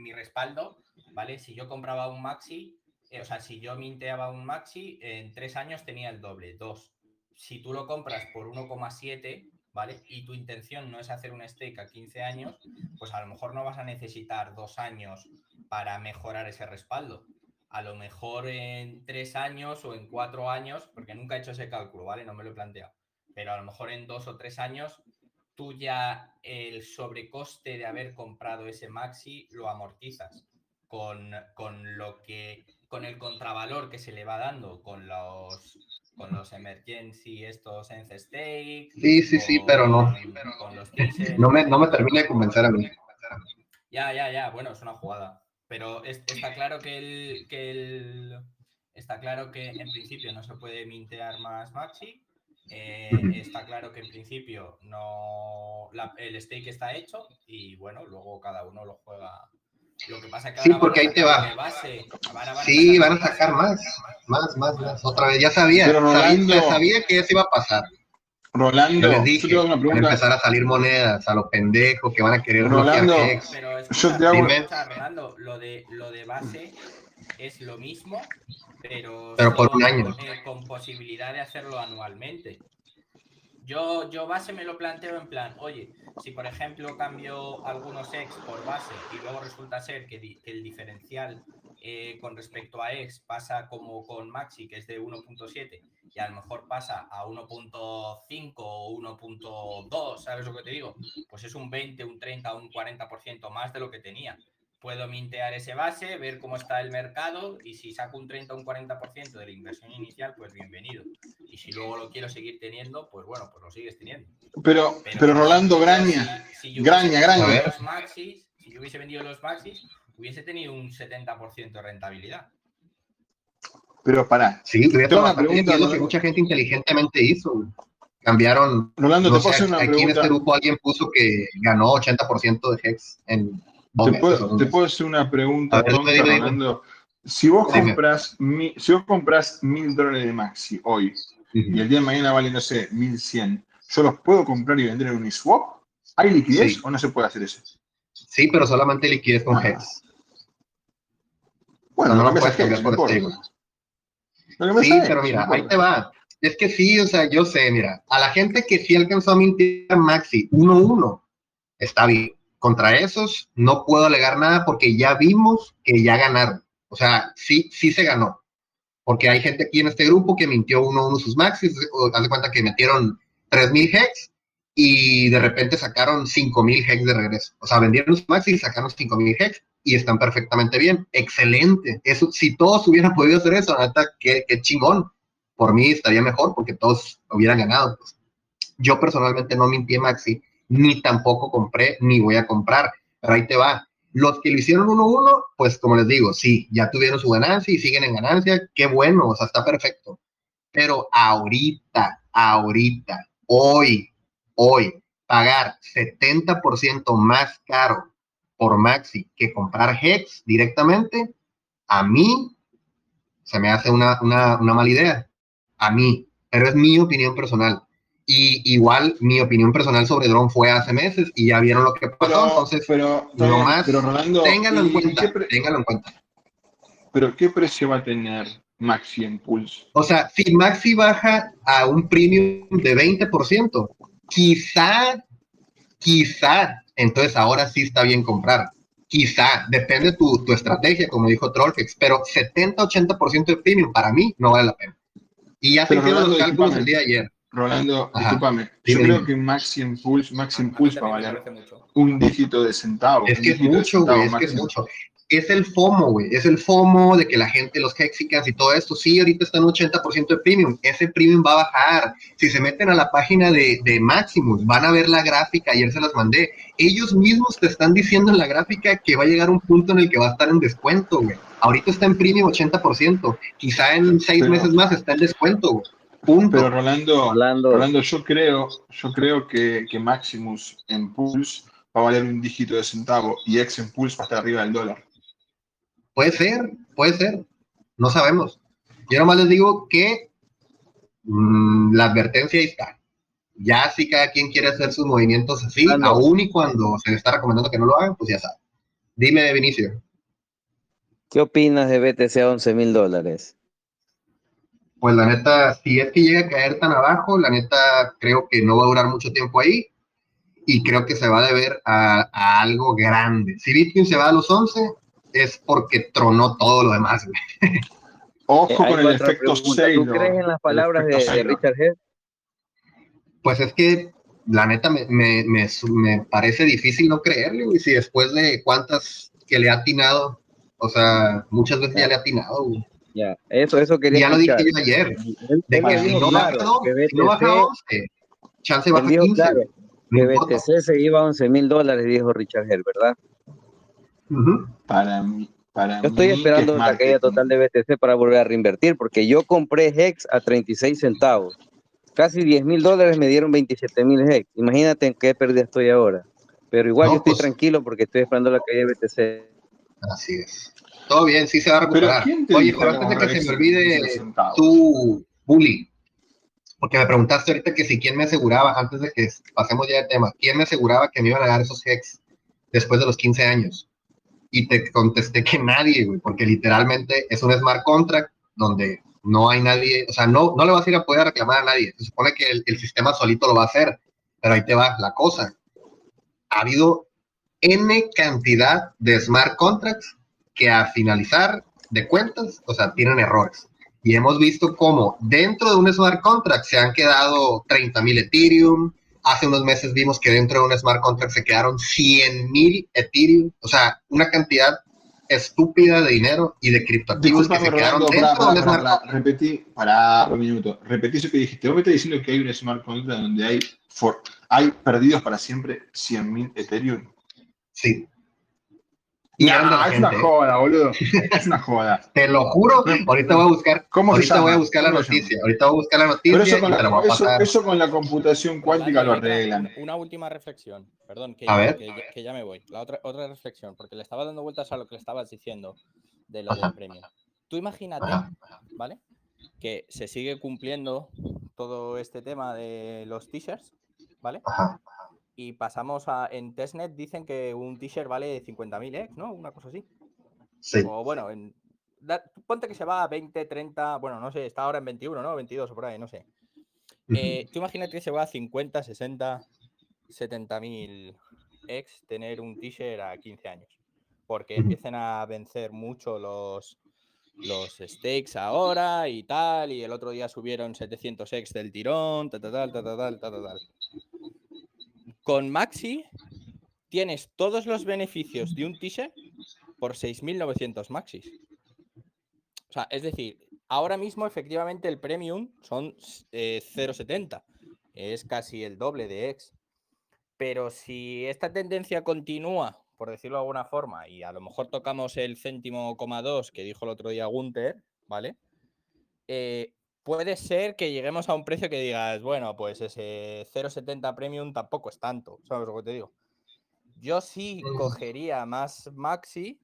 mi respaldo, ¿vale? Si yo compraba un maxi, eh, o sea, si yo minteaba un maxi, en tres años tenía el doble, dos. Si tú lo compras por 1,7, ¿vale? Y tu intención no es hacer un stake a 15 años, pues a lo mejor no vas a necesitar dos años para mejorar ese respaldo. A lo mejor en tres años o en cuatro años, porque nunca he hecho ese cálculo, ¿vale? No me lo he planteado. Pero a lo mejor en dos o tres años, tú ya el sobrecoste de haber comprado ese maxi lo amortizas con, con lo que, con el contravalor que se le va dando, con los con los emergency, estos en stake. Sí, sí, sí, pero no. no, me, no me termina de convencer a mí. Ya, ya, ya, bueno, es una jugada. Pero está claro que el, que el, está claro que en principio no se puede mintear más maxi. Eh, está claro que en principio no el stake está hecho y bueno, luego cada uno lo juega lo que pasa es que sí, porque ahí te va. sí, van a sacar más, más, más, más. Otra vez, ya sabía, sabía, sabía, que eso iba a pasar. Rolando, yo les dije, van a empezar a salir monedas a los pendejos que van a querer Rolando, pero yo te hago... Rolando, lo de, lo de base es lo mismo, pero, pero por un año. Eh, con posibilidad de hacerlo anualmente. Yo, yo base me lo planteo en plan, oye, si por ejemplo cambio algunos X por base y luego resulta ser que, el diferencial eh, con respecto a X pasa como con Maxi, que es de 1.7, y a lo mejor pasa a 1.5 o 1.2, ¿sabes lo que te digo? Pues es un 20, un 30, un 40% más de lo que tenía. Puedo mintear ese base, ver cómo está el mercado y si saco un 30 o un 40% de la inversión inicial, pues bienvenido. Y si luego lo quiero seguir teniendo, pues bueno, pues lo sigues teniendo. Pero, pero, Rolando Graña, Graña, Graña. Los maxis, si yo hubiese vendido los maxis, hubiese tenido un 70% de rentabilidad. Pero para. Sí, tengo una pregunta. lo que mucha gente inteligentemente hizo. Cambiaron. Rolando, te una aquí en este grupo alguien puso que ganó 80% de Hex en te puedo, te puedo, hacer una pregunta, Si vos, compras, si vos compras mil dólares de Maxi hoy y el día de mañana vale, no sé, mil cien, ¿yo los puedo comprar y vender en un swap? ¿Hay liquidez o no se puede hacer eso? Sí, pero solamente liquidez con ah. Hex. Bueno, no, lo puedes cambiar por Sí, pero mira, ahí te va. Es que sí, o sea, yo sé, mira, a la gente que sí alcanzó a mintir Maxi 1-1, está bien contra esos no puedo alegar nada porque ya vimos que ya ganaron. O sea, sí, sí se ganó. Porque hay gente aquí en este grupo que mintió uno a uno sus maxis, haz de cuenta que metieron 3000 hex y de repente sacaron 5000 hex de regreso. O sea, vendieron sus maxis y sacaron 5000 hex y están perfectamente bien. Excelente. Eso, si todos hubieran podido hacer eso, neta, qué, qué chingón. Por mí estaría mejor porque todos hubieran ganado. Pues. Yo personalmente no mintié maxi ni tampoco compré, ni voy a comprar. Pero ahí te va. Los que lo hicieron 1-1, pues como les digo, sí, ya tuvieron su ganancia y siguen en ganancia, qué bueno, o sea, está perfecto. Pero ahorita, ahorita, hoy, hoy, pagar 70% más caro por Maxi que comprar Hex directamente, a mí se me hace una, una, una mala idea. A mí, pero es mi opinión personal. Y igual mi opinión personal sobre Drone fue hace meses y ya vieron lo que pasó, entonces pero, nomás pero Rolando, ténganlo en cuenta, ténganlo en cuenta. Pero ¿qué precio va a tener Maxi en Pulse? O sea, si Maxi baja a un premium de 20%, quizá, quizá, entonces ahora sí está bien comprar. Quizá, depende tu, tu estrategia, como dijo Trollfix, pero 70-80% de premium para mí no vale la pena. Y ya se hicieron los cálculos el día de ayer. Rolando, discúlpame. Yo creo que Maxi Impulse, Maxi Impulse va a valer un dígito de centavo. Es que es mucho, güey. Es que es mucho. Es el FOMO, güey. Es el FOMO de que la gente, los Hexicans y todo esto, sí, ahorita están 80% de premium. Ese premium va a bajar. Si se meten a la página de, de Maximus, van a ver la gráfica. Ayer se las mandé. Ellos mismos te están diciendo en la gráfica que va a llegar un punto en el que va a estar en descuento, güey. Ahorita está en premium 80%. Quizá en seis meses más está en descuento, güey. Pero Rolando, Rolando, yo creo, yo creo que, que, Maximus en Pulse va a valer un dígito de centavo y X en Pulse va a estar arriba del dólar. Puede ser, puede ser. No sabemos. Yo nomás les digo que mm, la advertencia ahí está. Ya si cada quien quiere hacer sus movimientos así, aún y cuando se le está recomendando que no lo hagan, pues ya sabe. Dime, Vinicio. ¿Qué opinas de BTC a 11 mil dólares? Pues la neta, si es que llega a caer tan abajo, la neta creo que no va a durar mucho tiempo ahí y creo que se va a deber a, algo grande. Si Bitcoin se va a los 11, es porque tronó todo lo demás. Ojo con el efecto Saylor. ¿Tú crees en las palabras de, Richard Head? Pues es que la neta me, me, me, parece difícil no creerle, y si después de cuántas que le ha atinado, o sea, muchas veces ya le ha atinado, güey. Ya, eso, eso quería Ya lo dije yo ayer. De que si no baja, no baja 11, chance baja 15. Claro, que BTC se iba a 11 mil dólares, dijo Richard Hell, ¿verdad? Para mí. Para yo estoy esperando la caída total de BTC para volver a reinvertir, porque yo compré Hex a 36 centavos. Casi 10 mil dólares me dieron 27 mil Hex. Imagínate en qué pérdida estoy ahora. Pero igual yo estoy pues tranquilo porque estoy esperando la caída de BTC. Así es. Todo bien, sí se va a recuperar. Oye, pero antes de que se me olvide tu bully, porque me preguntaste ahorita que si quién me aseguraba, antes de que pasemos ya de tema, quién me aseguraba que me iban a dar esos hex después de los 15 años. Y te contesté que nadie, güey, porque literalmente es un smart contract donde no hay nadie, o sea, no, no le vas a ir a poder reclamar a nadie. Se supone que el, el sistema solito lo va a hacer, pero ahí te va la cosa. Ha habido N cantidad de smart contracts que a finalizar de cuentas, o sea, tienen errores. Y hemos visto cómo dentro de un smart contract se han quedado 30 mil Ethereum, hace unos meses vimos que dentro de un smart contract se quedaron 100 mil Ethereum, o sea, una cantidad estúpida de dinero y de criptoactivos que se quedaron dentro de un smart contract. Repetí, para un minuto, repetí eso que dijiste. Vos me estás diciendo que hay un smart contract donde hay, hay perdidos para siempre 100 mil Ethereum. Sí es una joda, boludo. Es una joda. Te lo juro. Ahorita voy a buscar. ¿Cómo ahorita voy a buscar la noticia. Ahorita voy a buscar la noticia. Pero eso con, la, eso, con la computación cuántica lo arreglan. Una última reflexión. Perdón, que, que, ya me voy. La otra, otra reflexión, porque le estaba dando vueltas a lo que le estabas diciendo de lo del premio. Tú imagínate, ¿vale? Que se sigue cumpliendo todo este tema de los t-shirts, ¿vale? Ajá y pasamos a. En testnet dicen que un t-shirt vale 50.000 ex, ¿no? Una cosa así. Sí. O bueno, en, ponte que se va a 20, 30, bueno, no sé, está ahora en 21, ¿no? 22 o por ahí, no sé. Eh, tú imagínate que se va a 50, 60, 70.000 ex tener un t-shirt a 15 años. Porque empiezan a vencer mucho los, los stakes ahora y tal, y el otro día subieron 700 ex del tirón, tal, tal, tal, tal, tal, tal, tal. Con Maxi tienes todos los beneficios de un t-shirt por 6.900 Maxis. O sea, es decir, ahora mismo efectivamente el premium son 0,70. Eh, es casi el doble de X. Pero si esta tendencia continúa, por decirlo de alguna forma, y a lo mejor tocamos el céntimo coma dos que dijo el otro día Gunther, ¿vale? Eh, puede ser que lleguemos a un precio que digas, bueno, pues ese 0,70 premium tampoco es tanto, ¿sabes lo que te digo? Yo sí cogería más maxi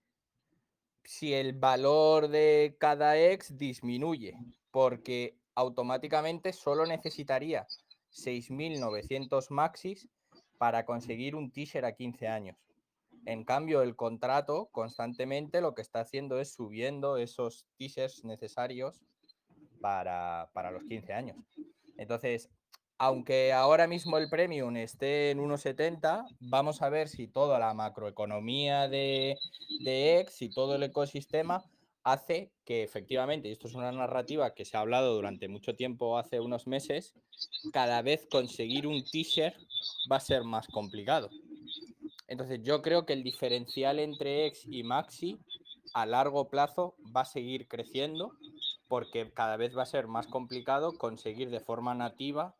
si el valor de cada ex disminuye, porque automáticamente solo necesitaría 6.900 maxis para conseguir un t-shirt a 15 años. En cambio, el contrato constantemente lo que está haciendo es subiendo esos t-shirts necesarios para, los 15 años. Entonces, aunque ahora mismo el premium esté en 1,70, vamos a ver si toda la macroeconomía de, de X y todo el ecosistema hace que efectivamente, y esto es una narrativa que se ha hablado durante mucho tiempo, hace unos meses, cada vez conseguir un t-shirt va a ser más complicado. Entonces yo creo que el diferencial entre X y Maxi a largo plazo va a seguir creciendo porque cada vez va a ser más complicado conseguir de forma nativa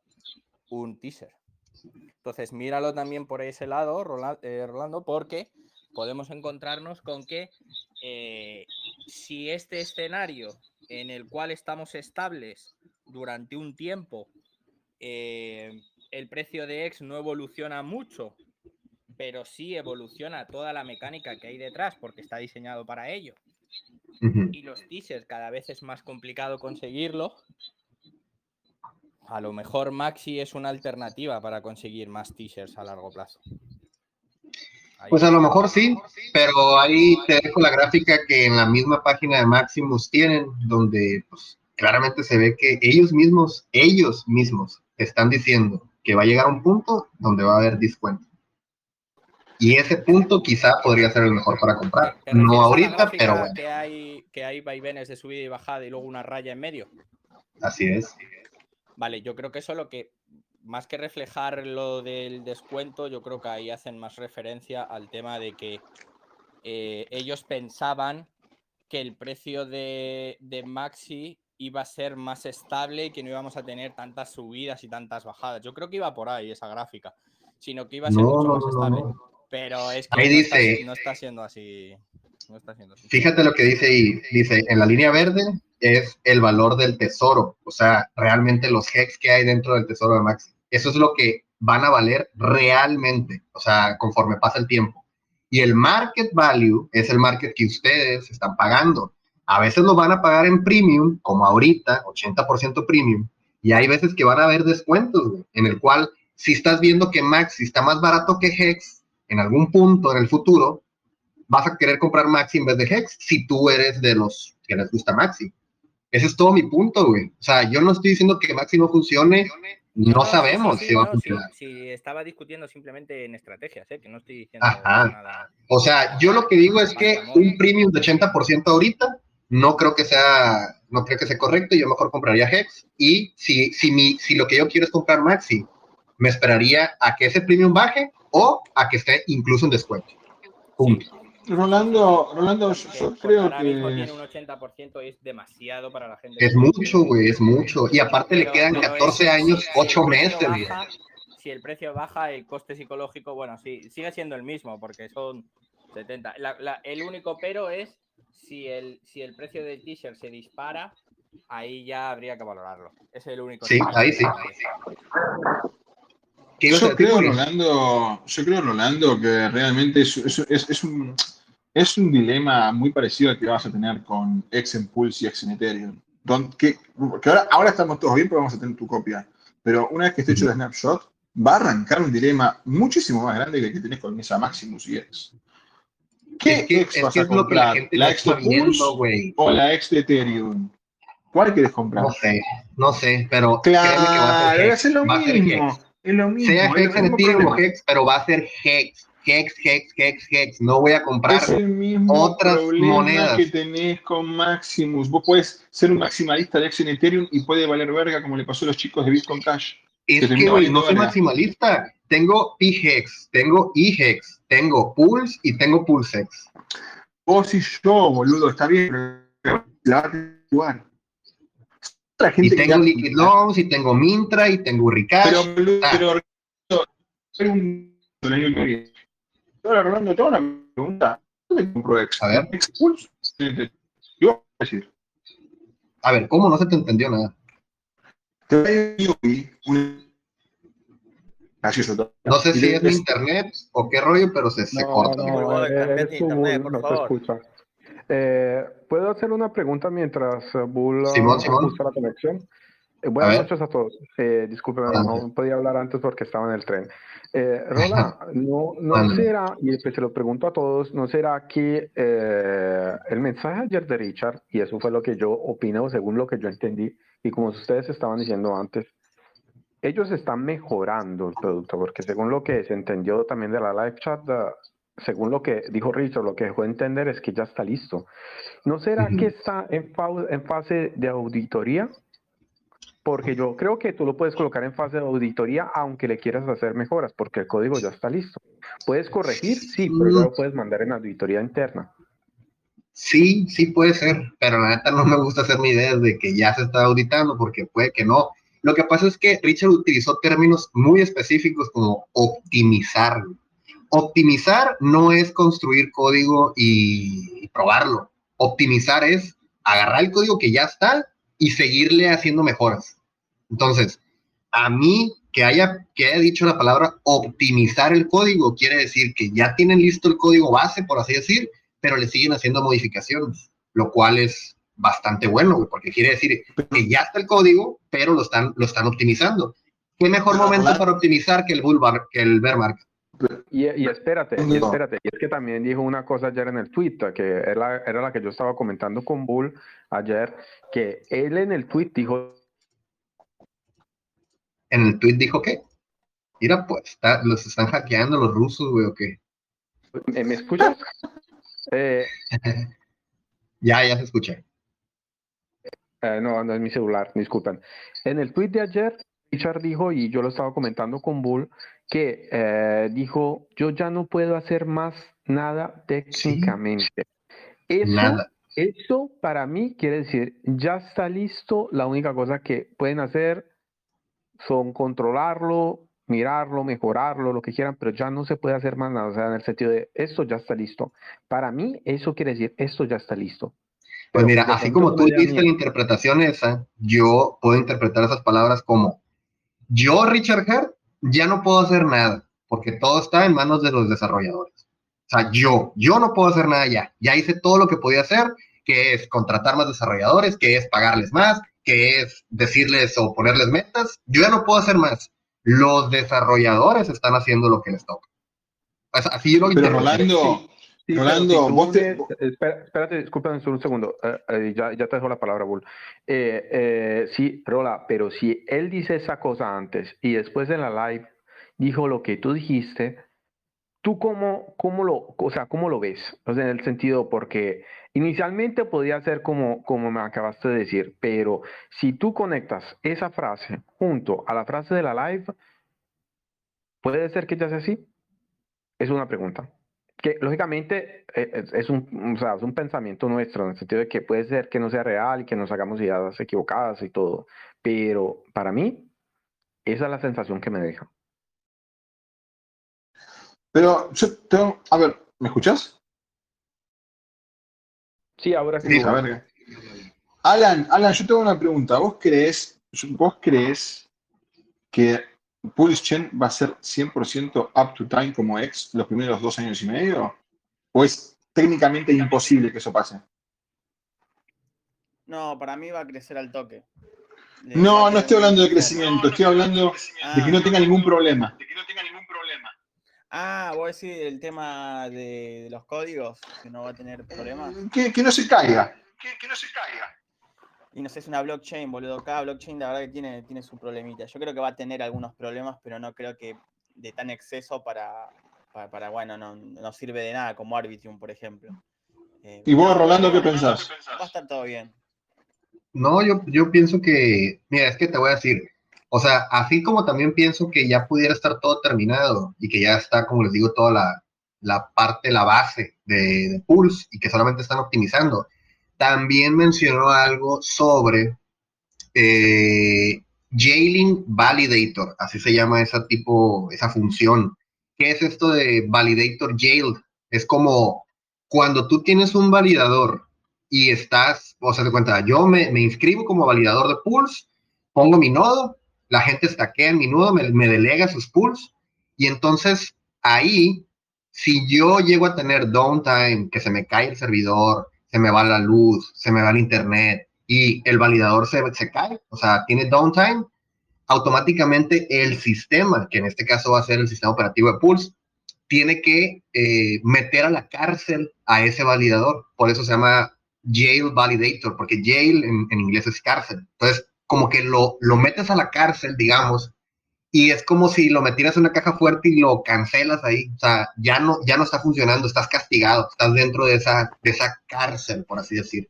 un teaser. Entonces, míralo también por ese lado, eh, Rolando, porque podemos encontrarnos con que eh, si este escenario en el cual estamos estables durante un tiempo, eh, el precio de X no evoluciona mucho, pero sí evoluciona toda la mecánica que hay detrás porque está diseñado para ello y los teasers cada vez es más complicado conseguirlo, a lo mejor Maxi es una alternativa para conseguir más teasers a largo plazo. pues a lo mejor sí, pero ahí te dejo la gráfica que en la misma página de Maximus tienen, donde pues, claramente se ve que ellos mismos, ellos mismos están diciendo que va a llegar un punto donde va a haber descuento. Y ese punto quizá podría ser el mejor para comprar. No ahorita, pero bueno. Que hay, que hay vaivenes de subida y bajada y luego una raya en medio. Así es. Vale, yo creo que eso lo que, más que reflejar lo del descuento, yo creo que ahí hacen más referencia al tema de que eh, ellos pensaban que el precio de, de Maxi iba a ser más estable y que no íbamos a tener tantas subidas y tantas bajadas. Yo creo que iba por ahí esa gráfica, sino que iba a ser mucho más estable. Pero es que ahí dice, no, está, siendo así. Fíjate lo que dice ahí. Dice, en la línea verde es el valor del tesoro. O sea, realmente los hex que hay dentro del tesoro de Maxi. Eso es lo que van a valer realmente. O sea, conforme pasa el tiempo. Y el market value es el market que ustedes están pagando. A veces lo van a pagar en premium, como ahorita, 80% premium. Y hay veces que van a haber descuentos, en el cual si estás viendo que Maxi está más barato que Hex, en algún punto en el futuro vas a querer comprar Maxi en vez de Hex si tú eres de los que les gusta Maxi. Ese es todo mi punto, güey. O sea, yo no estoy diciendo que Maxi no funcione, no, sabemos si va a funcionar. Sí, estaba discutiendo simplemente en estrategias, ¿eh? que no estoy diciendo nada. O sea, yo lo que digo es que un premium de 80% ahorita no creo que sea no creo que sea correcto, yo mejor compraría Hex y si si mi si lo que yo quiero es comprar Maxi me esperaría a que ese premium baje o a que esté incluso en descuento. Rolando, Rolando, yo, creo que. Mismo tiene un 80% es demasiado para la gente. Es mucho, güey, es mucho. Y aparte le quedan 14 años, 8 meses. si el precio baja, el coste psicológico, bueno, sí, sigue siendo el mismo, porque son 70. el único pero es si el, si el precio del t-shirt se dispara, ahí ya habría que valorarlo. es el único. Sí, ahí sí. Yo creo, Rolando, yo creo, Rolando, que realmente es, es, un, es un dilema muy parecido al que vas a tener con X-Impulse y X-Ethereum. Que, que ahora, ahora, estamos todos bien porque vamos a tener tu copia. Pero una vez que esté hecho el snapshot, va a arrancar un dilema muchísimo más grande que el que tenés con esa Maximus y X. ¿Qué X vas a comprar? ¿La X de o la X de Ethereum? ¿Cuál quieres comprar? No sé, no sé, pero claro, es lo mismo. Es lo mismo. Sea Hex en Ethereum o Hex, pero va a ser Hex. Hex, Hex, Hex, Hex. No voy a comprar es el mismo otras monedas. que tenés con Maximus. Vos puedes ser un maximalista de X en Ethereum y puede valer verga como le pasó a los chicos de Bitcoin Cash. Es que, no soy maximalista. Tengo PHEX, tengo EHEX, tengo Pulse y tengo PulseX. Vos y yo, boludo, está bien, la jugar. La gente y tengo Liquid Loans, y tengo Mintra, y tengo Ricash. Pero, ah. pero, un que viene. Ahora, Rolando, tengo una pregunta. ¿Dónde compro X? A ver. X Pulse. ¿Qué voy a decir? A ver, ¿cómo no se te entendió nada? Un no sé si es mi internet o qué rollo, pero se, se corta. No, internet, por no escucha. Eh, ¿Puedo hacer una pregunta mientras Bull Simón, Simón. la conexión? Eh, buenas noches a todos. Eh, disculpen, no podía hablar antes porque estaba en el tren. Eh, Rola, no, no será, y pues se lo pregunto a todos, ¿no será que eh, el mensaje ayer de Richard, y eso fue lo que yo opino según lo que yo entendí, y como ustedes estaban diciendo antes, ellos están mejorando el producto, porque según lo que se entendió también de la live chat, según lo que dijo Richard, lo que dejó entender es que ya está listo. ¿No será que está en, en fase de auditoría? Porque yo creo que tú lo puedes colocar en fase de auditoría aunque le quieras hacer mejoras, porque el código ya está listo. ¿Puedes corregir? Sí, pero ya lo puedes mandar en auditoría interna. Sí, sí puede ser, pero la neta no me gusta hacer mi idea de que ya se está auditando, porque puede que no. Lo que pasa es que Richard utilizó términos muy específicos como optimizar. Optimizar no es construir código y probarlo. Optimizar es agarrar el código que ya está y seguirle haciendo mejoras. Entonces, a mí que haya, que haya dicho la palabra optimizar el código, quiere decir que ya tienen listo el código base, por así decir, pero le siguen haciendo modificaciones, lo cual es bastante bueno, porque quiere decir que ya está el código, pero lo están, lo están optimizando. ¿Qué mejor momento para optimizar que el bull que el bear market? Y, espérate, y espérate, y es que también dijo una cosa ayer en el tweet, que era, era la que yo estaba comentando con Bull ayer, que él en el tweet dijo... ¿En el tweet dijo qué? Mira, pues, los están hackeando los rusos, güey, o qué. ¿Me escuchas? Eh, ya, ya se escucha. Eh, no, no es mi celular, disculpen. En el tweet de ayer, Richard dijo, y yo lo estaba comentando con Bull, que eh, dijo, yo ya no puedo hacer más nada técnicamente. Eso, nada. eso para mí quiere decir, ya está listo, la única cosa que pueden hacer son controlarlo, mirarlo, mejorarlo, lo que quieran, pero ya no se puede hacer más nada, o sea, en el sentido de, esto ya está listo. Para mí, eso quiere decir, esto ya está listo. Pues mira, así como tú diste la interpretación esa, yo puedo interpretar esas palabras como, yo, Richard Hart, ya no puedo hacer nada, porque todo está en manos de los desarrolladores. O sea, yo, yo no puedo hacer nada ya. Ya hice todo lo que podía hacer, que es contratar más desarrolladores, que es pagarles más, que es decirles o ponerles metas. Yo ya no puedo hacer más. Los desarrolladores están haciendo lo que les toca. así yo lo Pero Rolando, Rolando, vos espérate, discúlpame un segundo. Eh, eh, ya, ya, te dejo la palabra, Bull. Eh, sí, Rola, pero si él dice esa cosa antes y después en la live dijo lo que tú dijiste, ¿tú cómo, cómo, lo, o sea, cómo lo ves? O sea, en el sentido, porque inicialmente podía ser como, como me acabaste de decir, pero si tú conectas esa frase junto a la frase de la live, ¿Puede ser que ya sea así? Es una pregunta. Que lógicamente eh, es, un, o sea, es un pensamiento nuestro, en el sentido de que puede ser que no sea real y que nos hagamos ideas equivocadas y todo. Pero para mí, esa es la sensación que me deja. Pero yo tengo, a ver, ¿me escuchas? Sí, ahora sí. a ver. Alan, Alan, yo tengo una pregunta. ¿Vos crees, vos crees que Pulse Chain va a ser 100% up to time como ex los primeros dos años y medio? ¿O es técnicamente imposible que eso pase? No, para mí va a crecer al toque. No, no estoy hablando de crecimiento, estoy hablando de que no tenga ningún problema. De que no tenga ningún problema. Ah, vos decís el tema de, los códigos, que no va a tener problemas. Que, que no se caiga. Que, que, no se caiga. Y no sé, es una blockchain, boludo. Cada blockchain, la verdad que tiene, tiene su problemita. Yo creo que va a tener algunos problemas, pero no creo que de tan exceso para, para, bueno, no, no, sirve de nada, como Arbitrium, por ejemplo. Eh, ¿Y vos, Rolando, qué pensás? Va a estar todo bien. No, yo, yo pienso que, mira, es que te voy a decir, o sea, así como también pienso que ya pudiera estar todo terminado y que ya está, como les digo, toda la, la parte, la base de, de, Pulse y que solamente están optimizando. También mencionó algo sobre eh, Jailing Validator, así se llama esa tipo, esa función. ¿Qué es esto de Validator Jailed? Es como cuando tú tienes un validador y estás, o sea, te cuenta, yo me, me, inscribo como validador de pools, pongo mi nodo, la gente estaquea en mi nodo, me, me delega sus pools, y entonces ahí, si yo llego a tener downtime, que se me cae el servidor, se me va la luz, se me va el internet, y el validador se, se cae, o sea, tiene downtime, automáticamente el sistema, que en este caso va a ser el sistema operativo de Pulse, tiene que eh, meter a la cárcel a ese validador. Por eso se llama jail validator, porque jail en, inglés es cárcel. Entonces, como que lo, lo metes a la cárcel, digamos, y es como si lo metieras en una caja fuerte y lo cancelas ahí. O sea, ya no, ya no está funcionando, estás castigado, estás dentro de esa, de esa cárcel, por así decir.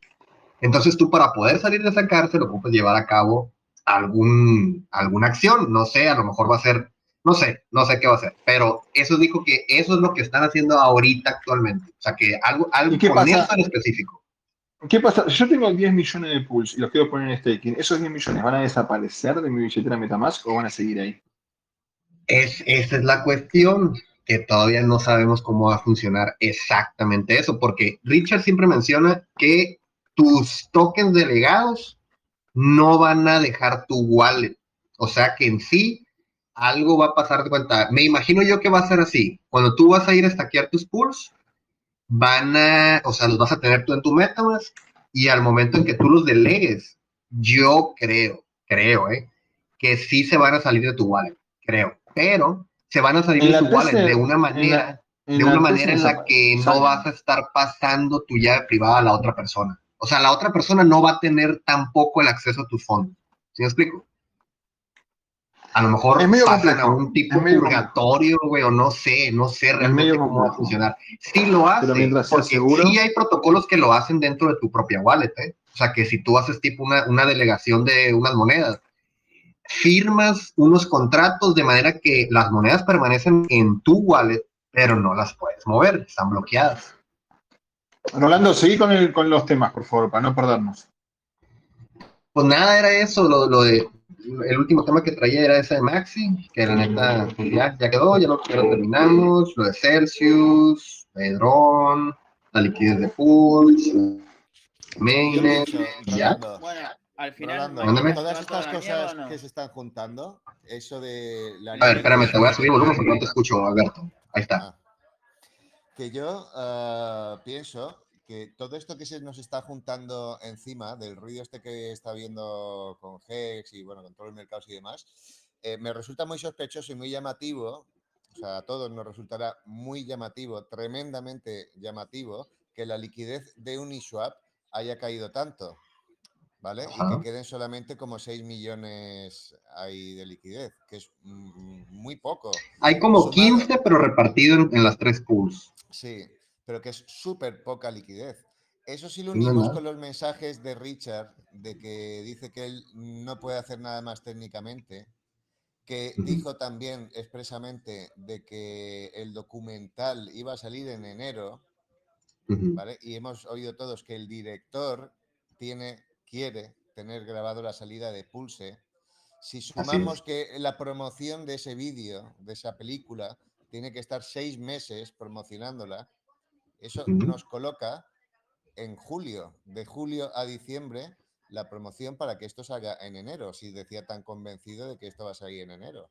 Entonces tú para poder salir de esa cárcel puedes llevar a cabo algún, alguna acción, no sé, a lo mejor va a ser, no sé, no sé qué va a ser, pero eso dijo que eso es lo que están haciendo ahorita actualmente. O sea, que algo, algo con eso en específico. ¿Qué pasa? Yo tengo 10 millones de pools y los quiero poner en staking. ¿Esos 10 millones van a desaparecer de mi billetera Metamask o van a seguir ahí? Es, esa es la cuestión, que todavía no sabemos cómo va a funcionar exactamente eso, porque Richard siempre menciona que tus tokens delegados no van a dejar tu wallet. O sea que en sí algo va a pasar de cuenta. Me imagino yo que va a ser así. Cuando tú vas a ir a stackear tus pools, van a, o sea, los vas a tener tú en tu MetaMask y al momento en que tú los delegues, yo creo, creo, ¿eh? Que sí se van a salir de tu wallet, creo, pero se van a salir tu wallet de una manera, de una manera en la que no vas a estar pasando tu llave privada a la otra persona. O sea, la otra persona no va a tener tampoco el acceso a tus fondos. ¿Sí me explico? A lo mejor es medio pasan a un tipo purgatorio, güey, o no sé, no sé realmente cómo va a funcionar. Sí lo hace, porque seguro... sí hay protocolos que lo hacen dentro de tu propia wallet, ¿eh? O sea, que si tú haces tipo una, una delegación de unas monedas, firmas unos contratos de manera que las monedas permanecen en tu wallet, pero no las puedes mover, están bloqueadas. Rolando, seguí con, el, con los temas, por favor, para no perdernos. Pues nada, era eso, lo, lo de el último tema que traía era ese de Maxi, que la neta pues, ya, ya quedó, ya lo, terminamos, lo de Celsius, Pedrón, la liquidez de Pools, Mainnet, ya. Bueno, al final, todas estas cosas que se están juntando, eso de la... A ver, espérame, te voy a subir volumen porque no te escucho, Alberto. Ahí está. Ah. Que yo uh, pienso que todo esto que se nos está juntando encima del ruido este que está viendo con Hex y bueno, con todos los mercados y demás, eh, me resulta muy sospechoso y muy llamativo, o sea, a todos nos resultará muy llamativo, tremendamente llamativo, que la liquidez de Uniswap haya caído tanto, ¿vale? Y que queden solamente como 6 millones ahí de liquidez, que es muy poco. Hay como 15, pero repartido en, en las tres pools. Sí, pero que es súper poca liquidez. Eso sí lo unimos con los mensajes de Richard, de que dice que él no puede hacer nada más técnicamente, que dijo también expresamente de que el documental iba a salir en enero, ¿vale? Y hemos oído todos que el director tiene, quiere tener grabado la salida de Pulse. Si sumamos que la promoción de ese vídeo, de esa película, tiene que estar seis meses promocionándola, eso nos coloca en julio, de julio a diciembre, la promoción para que esto salga en enero, si decía tan convencido de que esto va a salir en enero,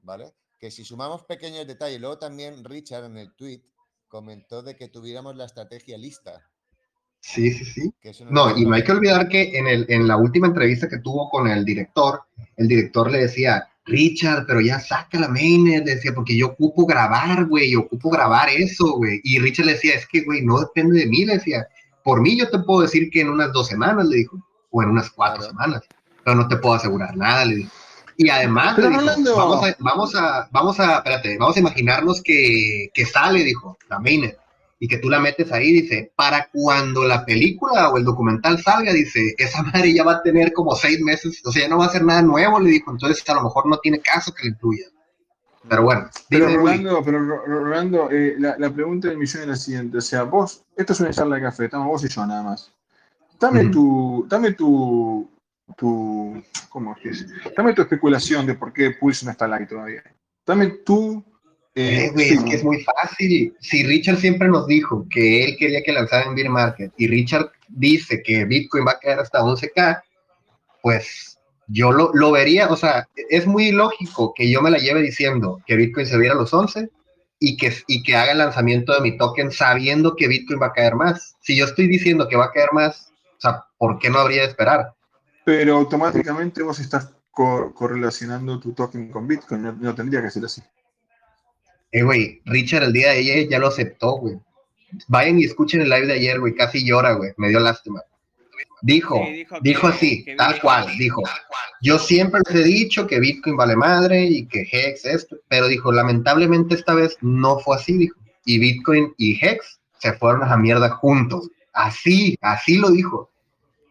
¿vale? Que si sumamos pequeños detalles, luego también Richard en el tweet comentó de que tuviéramos la estrategia lista. Sí, sí, sí. No, y no hay que olvidar que en, el, en la última entrevista que tuvo con el director, el director le decía, Richard, pero ya saca la mainnet, decía, porque yo ocupo grabar, güey, yo ocupo grabar eso, güey. Y Richard le decía, es que, güey, no depende de mí, le decía, por mí yo te puedo decir que en unas dos semanas, le dijo o en unas cuatro semanas, pero no te puedo asegurar nada, le digo. Y además, vamos, a, vamos, a, vamos a, espérate, vamos a imaginarnos que, que sale, dijo, la mainnet, y que tú la metes ahí, dice, para cuando la película o el documental salga, dice, esa madre ya va a tener como seis meses, o sea, ya no va a hacer nada nuevo, le dijo, entonces a lo mejor no tiene caso que le incluya. Pero bueno. Pero Rolando, pero Rolando eh, la, la, pregunta del millón es la siguiente, o sea, vos, esto es una charla de café, estamos vos y yo nada más. Dame tu, dame tu, tu, ¿cómo es? Dame tu especulación de por qué Pulse no está light todavía. Dame tu... Eh, eh, es que es muy fácil. Si Richard siempre nos dijo que él quería que lanzara en Beer Market y Richard dice que Bitcoin va a caer hasta 11K, pues yo lo, lo, vería, o sea, es muy lógico que yo me la lleve diciendo que Bitcoin se viera a los 11 y que, y que haga el lanzamiento de mi token sabiendo que Bitcoin va a caer más. Si yo estoy diciendo que va a caer más, o sea, ¿por qué no habría de esperar? Pero automáticamente vos estás correlacionando tu token con Bitcoin, no, tendría que ser así. Eh, güey, Richard el día de ayer ya lo aceptó, güey. Vayan y escuchen el live de ayer, güey, casi llora, güey, me dio lástima. Dijo, dijo, así, tal cual, dijo. Yo siempre les he dicho que Bitcoin vale madre y que Hex esto, pero dijo, lamentablemente esta vez no fue así, dijo. Y Bitcoin y Hex se fueron a la mierda juntos. Así, así lo dijo.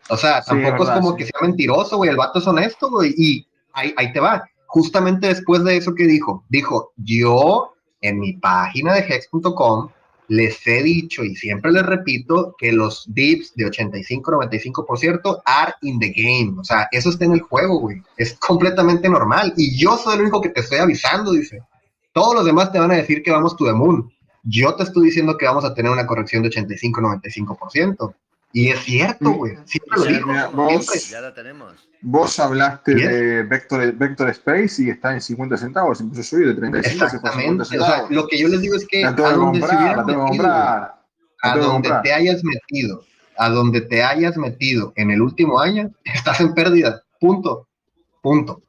O sea, tampoco es como que sea mentiroso, güey. El vato es honesto, güey. Y ahí, ahí te va. Justamente después de eso que dijo, dijo, yo en mi página de hex.com les he dicho y siempre les repito que los dips de 85-95% are in the game. O sea, eso está en el juego, güey. Es completamente normal. Y yo soy el único que te estoy avisando, dice. Todos los demás te van a decir que vamos to the moon. Yo te estoy diciendo que vamos a tener una corrección de 85-95%. Y es cierto, güey. Siempre lo digo. vos, ya la tenemos. Vos hablaste de Vector, Vector Space y está en 50 centavos. Empezó a subir de 35 Exactamente. O sea, lo que yo les digo es que a donde, a donde te hayas metido, a donde te hayas metido en el último año, estás en pérdida. Punto. Punto.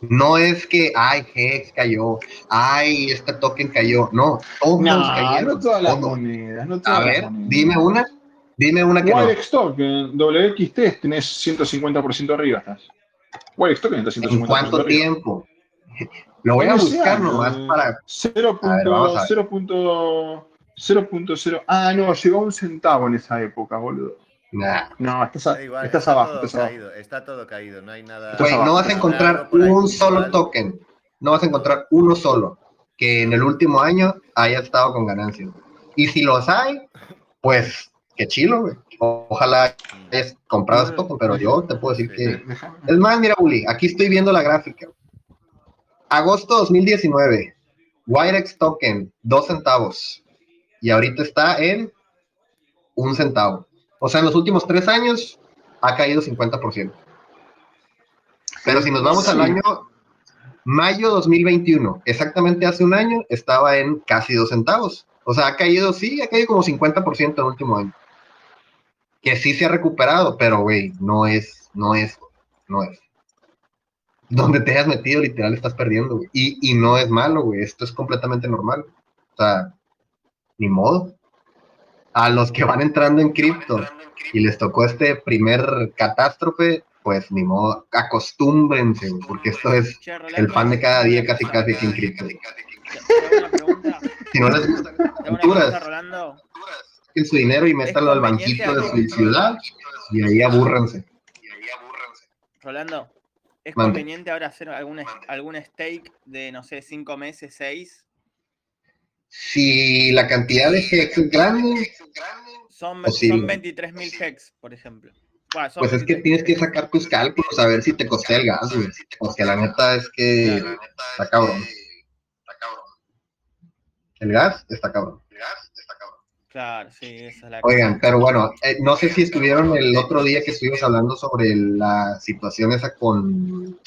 No es que, ay, Hex cayó, ay, este token cayó. No, todos no, cayeron. No todas las monedas, no todas A ver, dime una. Dime una que Wirex no. Token, WXT, tenés 150% arriba. Estás. Wirex Token está 150% ¿En cuánto tiempo? Lo voy a buscar nomás para. 0.0. Ah, no, llegó a un centavo en esa época, boludo. No, estás, igual, estás está abajo. Todo estás caído, abajo. Está todo caído, no hay nada. no vas a encontrar un solo token. No vas a encontrar uno solo que en el último año haya estado con ganancias. Y si los hay, pues qué chilo, güey. Ojalá hayas comprado pero yo te puedo decir que. Es más, mira, Uli, aquí estoy viendo la gráfica. Agosto 2019, Wirex Token, dos centavos. Y ahorita está en un centavo. O sea, en los últimos tres años ha caído 50%. Pero si nos vamos al año mayo 2021, exactamente hace un año, estaba en casi dos centavos. O sea, ha caído, sí, ha caído como 50% en el último año. Que sí se ha recuperado, pero, güey, no es, no es, no es. Donde te hayas metido, literal, estás perdiendo, güey. Y, y no es malo, güey. Esto es completamente normal. O sea, ni modo a los que van entrando en cripto y les tocó este primer catástrofe, pues ni modo, acostúmbrense, porque esto es el pan de cada día casi casi sin cripto. Si no les gustan culturas, su dinero y métanlo al banquito de su ciudad y ahí abúrrense. Rolando, ¿Es conveniente ahora hacer algún, algún stake de, no sé, cinco meses, seis? Si la cantidad de hex es grande. Son, son 23.000 hex, por ejemplo. pues es que tienes que sacar tus cálculos a ver si te costea el gas, güey. Porque la neta es que está cabrón. El gas está cabrón. Claro, sí, esa es la Oigan, pero bueno, eh, no sé si estuvieron el otro día que estuvimos hablando sobre la situación esa con,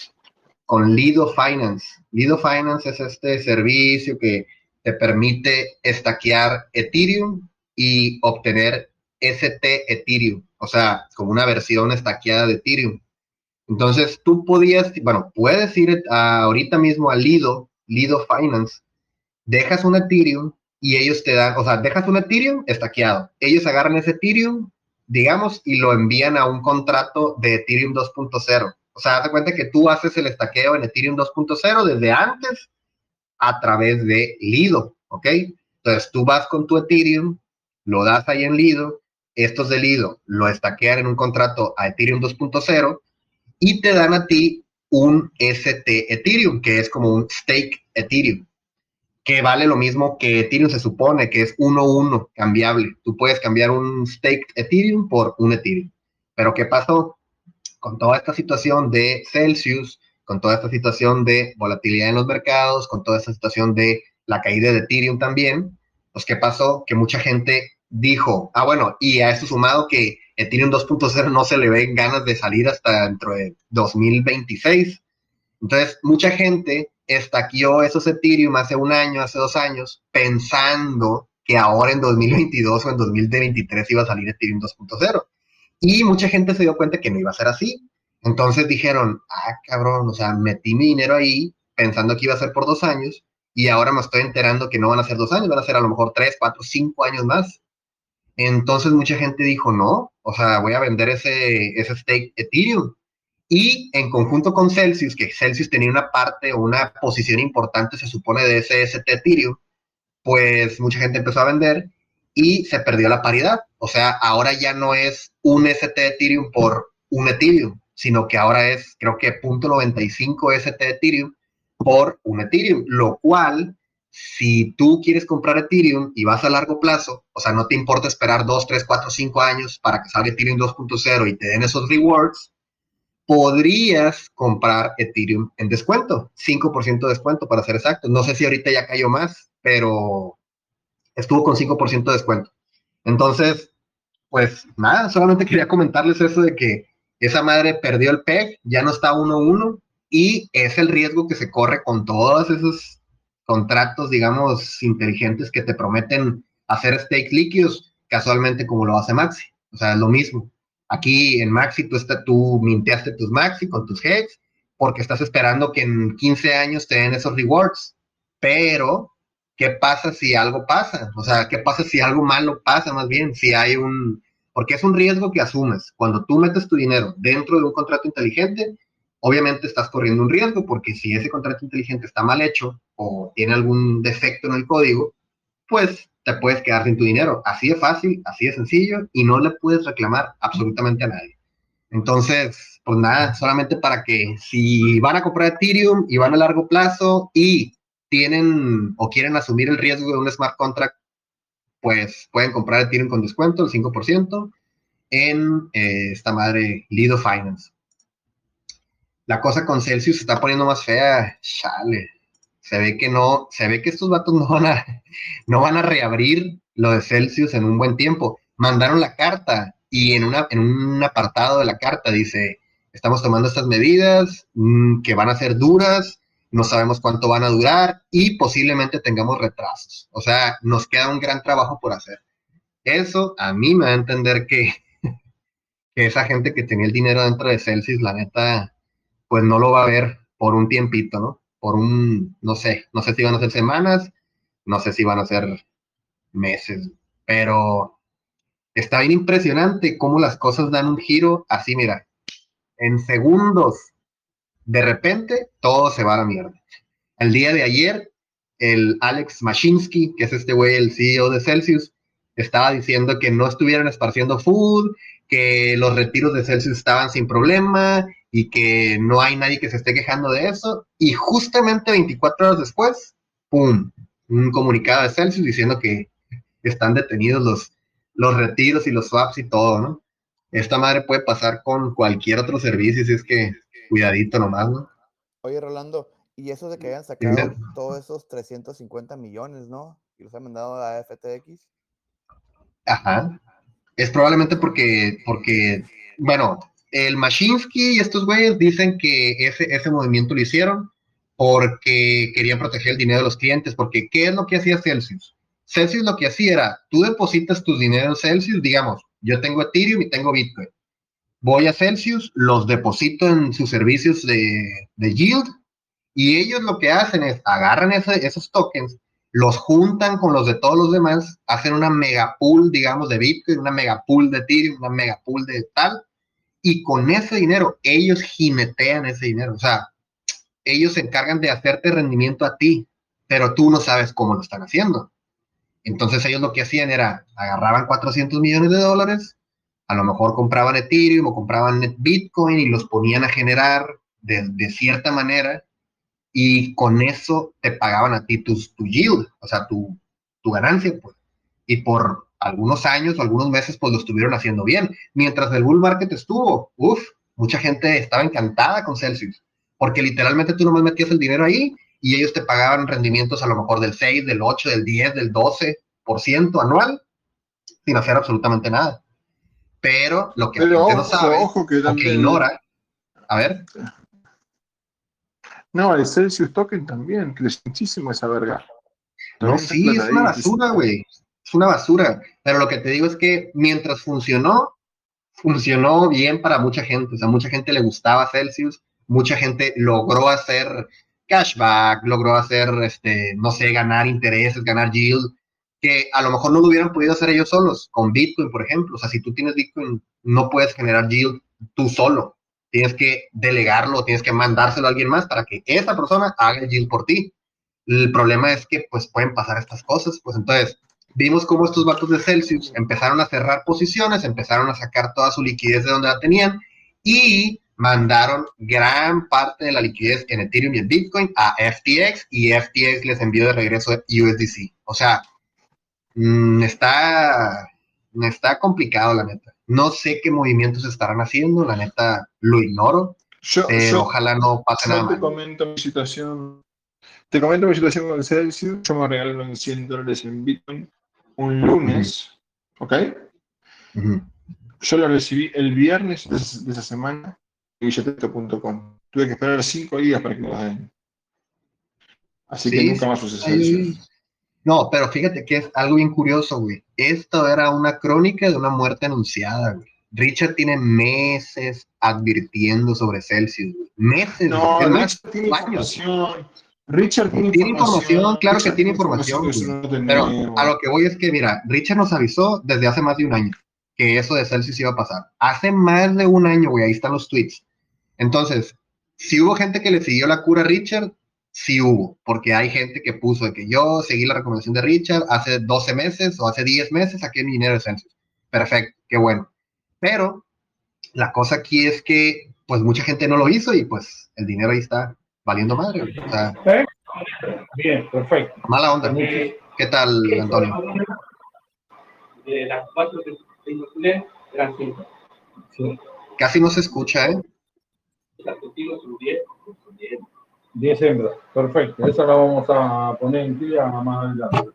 con Lido Finance. Lido Finance es este servicio que te permite estaquear Ethereum y obtener ST Ethereum, o sea, como una versión estaqueada de Ethereum. Entonces tú podías, bueno, puedes ir ahorita mismo a Lido, Lido Finance, dejas un Ethereum y ellos te dan, o sea, dejas un Ethereum estaqueado. Ellos agarran ese Ethereum, digamos, y lo envían a un contrato de Ethereum 2.0. O sea, haz cuenta que tú haces el estaqueo en Ethereum 2.0 desde antes a través de Lido, ¿ok? Entonces tú vas con tu Ethereum, lo das ahí en Lido, estos de Lido lo estaquean en un contrato a Ethereum 2.0 y te dan a ti un ST Ethereum, que es como un stake Ethereum que vale lo mismo que Ethereum se supone que es 1-1 cambiable. Tú puedes cambiar un stake Ethereum por un Ethereum. Pero ¿qué pasó? Con toda esta situación de Celsius, con toda esta situación de volatilidad en los mercados, con toda esta situación de la caída de Ethereum también, pues ¿qué pasó? Que mucha gente dijo, ah, bueno, y a esto sumado que Ethereum 2.0 no se le ven ganas de salir hasta dentro de 2026. Entonces, mucha gente estaqueó esos Ethereum hace un año, hace dos años, pensando que ahora en 2022 o en 2023 iba a salir Ethereum 2.0. Y mucha gente se dio cuenta que no iba a ser así. Entonces dijeron, ah, cabrón, o sea, metí mi dinero ahí pensando que iba a ser por dos años y ahora me estoy enterando que no van a ser dos años, van a ser a lo mejor tres, cuatro, cinco años más. Entonces mucha gente dijo, no, o sea, voy a vender ese, ese stake Ethereum y en conjunto con Celsius, que Celsius tenía una parte o una posición importante, se supone, de ese ST Ethereum, pues mucha gente empezó a vender y se perdió la paridad. O sea, ahora ya no es un ST Ethereum por un Ethereum, sino que ahora es, creo que 0.95 ST Ethereum por un Ethereum, lo cual, si tú quieres comprar Ethereum y vas a largo plazo, o sea, no te importa esperar 2, 3, 4, 5 años para que salga Ethereum 2.0 y te den esos rewards, podrías comprar Ethereum en descuento, 5% de descuento para ser exacto. No sé si ahorita ya cayó más, pero estuvo con 5% de descuento. Entonces, pues nada, solamente quería comentarles eso de que esa madre perdió el PEG, ya no está 1-1 y es el riesgo que se corre con todos esos contratos, digamos, inteligentes que te prometen hacer stake líquidos, casualmente como lo hace Maxi. O sea, es lo mismo. Aquí en Maxi tú, está, tú minteaste tus Maxi con tus Hex porque estás esperando que en 15 años te den esos rewards. Pero, ¿qué pasa si algo pasa? O sea, ¿qué pasa si algo malo pasa más bien? Si hay un... Porque es un riesgo que asumes. Cuando tú metes tu dinero dentro de un contrato inteligente, obviamente estás corriendo un riesgo porque si ese contrato inteligente está mal hecho o tiene algún defecto en el código, pues te puedes quedar sin tu dinero. Así de fácil, así de sencillo y no le puedes reclamar absolutamente a nadie. Entonces, pues nada, solamente para que si van a comprar Ethereum y van a largo plazo y tienen o quieren asumir el riesgo de un smart contract, pues pueden comprar Ethereum con descuento, el 5%, en eh, esta madre Lido Finance. La cosa con Celsius se está poniendo más fea, chale se ve que no, se ve que estos vatos no van a, no van a reabrir lo de Celsius en un buen tiempo. Mandaron la carta y en, una, en un apartado de la carta dice, estamos tomando estas medidas mm, que van a ser duras, no sabemos cuánto van a durar y posiblemente tengamos retrasos. O sea, nos queda un gran trabajo por hacer. Eso a mí me da a entender que, que esa gente que tenía el dinero dentro de Celsius, la neta, pues no lo va a ver por un tiempito, ¿no? Por un, no sé, no sé si van a ser semanas, no sé si van a ser meses, pero está bien impresionante cómo las cosas dan un giro así, mira, en segundos, de repente, todo se va a la mierda. El día de ayer, el Alex Mashinsky, que es este güey, el CEO de Celsius, estaba diciendo que no estuvieran esparciendo food, que los retiros de Celsius estaban sin problema, y que no hay nadie que se esté quejando de eso. Y justamente 24 horas después, ¡pum! Un comunicado de Celsius diciendo que están detenidos los, los retiros y los swaps y todo, ¿no? Esta madre puede pasar con cualquier otro servicio, si es que cuidadito nomás, ¿no? Oye, Rolando, y eso de que hayan sacado todos esos 350 millones, ¿no? Y los han mandado a FTX. Ajá. Es probablemente porque, porque, bueno, el Mashinsky y estos güeyes dicen que ese, ese movimiento lo hicieron porque querían proteger el dinero de los clientes, porque ¿qué es lo que hacía Celsius? Celsius lo que hacía era, tú depositas tus dinero en Celsius, digamos, yo tengo Ethereum y tengo Bitcoin. Voy a Celsius, los deposito en sus servicios de, de yield y ellos lo que hacen es agarran esos tokens, los juntan con los de todos los demás, hacen una mega pool, digamos, de Bitcoin, una mega pool de Ethereum, una mega pool de tal, y con ese dinero ellos jinetean ese dinero. O sea, ellos se encargan de hacerte rendimiento a ti, pero tú no sabes cómo lo están haciendo. Entonces ellos lo que hacían era, agarraban 400 millones de dólares, a lo mejor compraban Ethereum o compraban Bitcoin y los ponían a generar de, cierta manera y con eso te pagaban a ti tu, tu yield, o sea, tu, tu ganancia, pues. Y por algunos años o algunos meses, pues lo estuvieron haciendo bien. Mientras el bull market estuvo, uff, mucha gente estaba encantada con Celsius, porque literalmente tú nomás metías el dinero ahí y ellos te pagaban rendimientos a lo mejor del 6, del 8, del 10, del 12% anual, sin hacer absolutamente nada. Pero lo que la gente no sabe, ojo que, o que ignora, a ver. No, el Celsius Token también, creció muchísimo esa verga. No, sí, es una basura, güey. Es una basura. Pero lo que te digo es que mientras funcionó, funcionó bien para mucha gente. O sea, mucha gente le gustaba Celsius, mucha gente logró hacer cashback, logró hacer, este, no sé, ganar intereses, ganar yield, que a lo mejor no lo hubieran podido hacer ellos solos, con Bitcoin, por ejemplo. O sea, si tú tienes Bitcoin, no puedes generar yield tú solo tienes que delegarlo, tienes que mandárselo a alguien más para que esa persona haga el yield por ti. El problema es que pues pueden pasar estas cosas, pues entonces vimos cómo estos vatos de Celsius empezaron a cerrar posiciones, empezaron a sacar toda su liquidez de donde la tenían y mandaron gran parte de la liquidez en Ethereum y en Bitcoin a FTX y FTX les envió de regreso USDC. O sea, mm, está, está complicado la neta. No sé qué movimientos estarán haciendo, la neta lo ignoro. Yo, ojalá no pase nada. Te comento mi situación. Te comento mi situación con el Celsius. Yo me regalaron 100 dólares en Bitcoin un lunes. ¿Ok? Yo lo recibí el viernes de, esa semana en billetete.com. Tuve que esperar 5 días para que me lo den. Así que nunca más Celsius. No, pero fíjate que es algo bien curioso, güey. Esto era una crónica de una muerte anunciada, güey. Richard tiene meses advirtiendo sobre Celsius, güey. Meses. No, Richard tiene información. Richard tiene, información. Claro que tiene información. pero a lo que voy es que, mira, Richard nos avisó desde hace más de un año que eso de Celsius iba a pasar. Hace más de un año, güey, ahí están los tweets. Entonces, si hubo gente que le siguió la cura a Richard, sí hubo, porque hay gente que puso de que yo seguí la recomendación de Richard hace 12 meses o hace 10 meses, saqué mi dinero de Celsius. Perfecto, qué bueno. Pero la cosa aquí es que, pues mucha gente no lo hizo y pues el dinero ahí está valiendo madre. Bien, perfecto. Mala onda. ¿Qué tal, Antonio? De las cuatro que tengo eran cinco. Casi no se escucha, ¿eh? Las contigo son 10, son 10. 10 hembras, perfecto. Esa la vamos a poner en tira más adelante.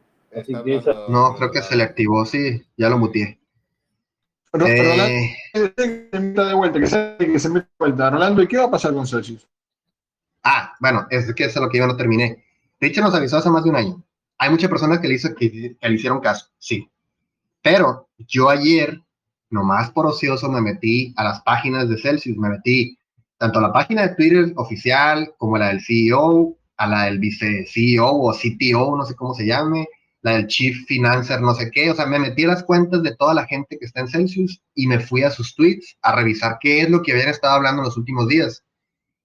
No, creo que se le activó, sí, ya lo mutié. Pero, eh... Rolando, de vuelta, que se, que se mete de vuelta. Rolando, ¿y qué va a pasar con Celsius? Ah, bueno, es que eso es lo que yo no terminé. De hecho, nos avisó hace más de un año. Hay muchas personas que le, hizo, que, que le hicieron caso, sí. Pero yo ayer, nomás por ocioso, me metí a las páginas de Celsius, me metí tanto a la página de Twitter oficial como a la del CEO, a la del vice CEO o CTO, no sé cómo se llame, la del Chief Financer, no sé qué. O sea, me metí a las cuentas de toda la gente que está en Celsius y me fui a sus tweets a revisar qué es lo que habían estado hablando en los últimos días.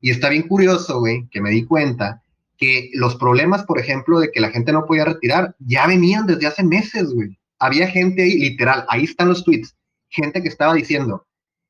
Y está bien curioso, güey, que me di cuenta que los problemas, por ejemplo, de que la gente no podía retirar, ya venían desde hace meses, güey. Había gente ahí, literal, ahí están los tweets, gente que estaba diciendo,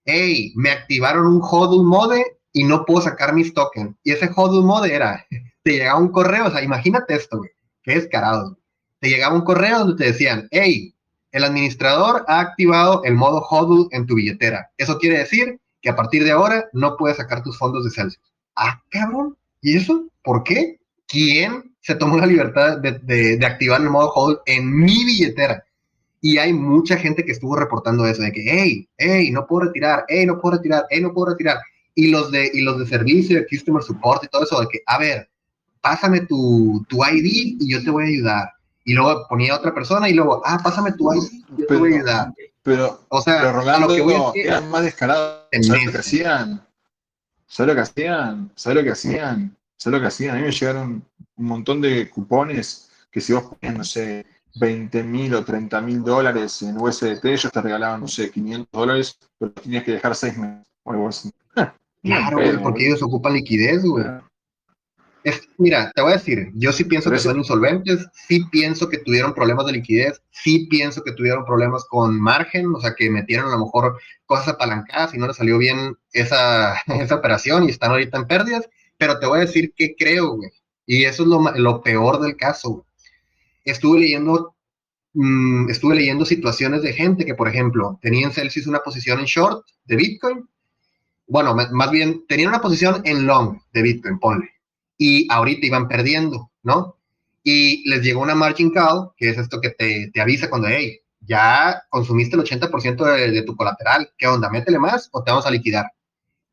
hey, me activaron un hodl mode y no puedo sacar mis tokens. Y ese hodl mode era, te llegaba un correo, o sea, imagínate esto, güey, qué descarado. Te llegaba un correo donde te decían, hey, el administrador ha activado el modo hodl en tu billetera. Eso quiere decir que a partir de ahora no puedes sacar tus fondos de Celsius. Ah, cabrón. ¿Y eso? ¿Por qué? ¿Quién se tomó la libertad de, de activar el modo hodl en mi billetera? Y hay mucha gente que estuvo reportando eso, de que, hey, hey, no puedo retirar, hey, no puedo retirar, hey, no puedo retirar. Y los de, y los de servicio, de customer support y todo eso, de que, a ver, pásame tu, tu ID y yo te voy a ayudar. Y luego ponía otra persona y luego, ah, pásame tu ID y yo te voy a ayudar. Pero, o sea, pero Rolando, lo que voy a eran más descarados. ¿Sabes lo que hacían? ¿Sabes lo que hacían? ¿Sabes lo que hacían? ¿Sabes lo que hacían? A mí me llegaron un montón de cupones que si vos ponías, no sé, 20 mil o 30 mil dólares en USDT, ellos te regalaban, no sé, 500 dólares, pero tenías que dejar 6 meses. Claro, porque ellos ocupan liquidez, güey. Mira, te voy a decir, yo sí pienso que son insolventes, sí pienso que tuvieron problemas de liquidez, sí pienso que tuvieron problemas con margen, o sea, que metieron a lo mejor cosas apalancadas y no les salió bien esa, esa operación y están ahorita en pérdidas, pero te voy a decir que creo, güey, y eso es lo, lo peor del caso, güey estuve leyendo, mm, estuve leyendo situaciones de gente que, por ejemplo, tenía en Celsius una posición en short de Bitcoin. Bueno, más bien, tenían una posición en long de Bitcoin, ponle. Y ahorita iban perdiendo, ¿no? Y les llegó una margin call, que es esto que te, te avisa cuando, hey, ya consumiste el 80% de, de, tu colateral, ¿qué onda? ¿Métele más o te vamos a liquidar?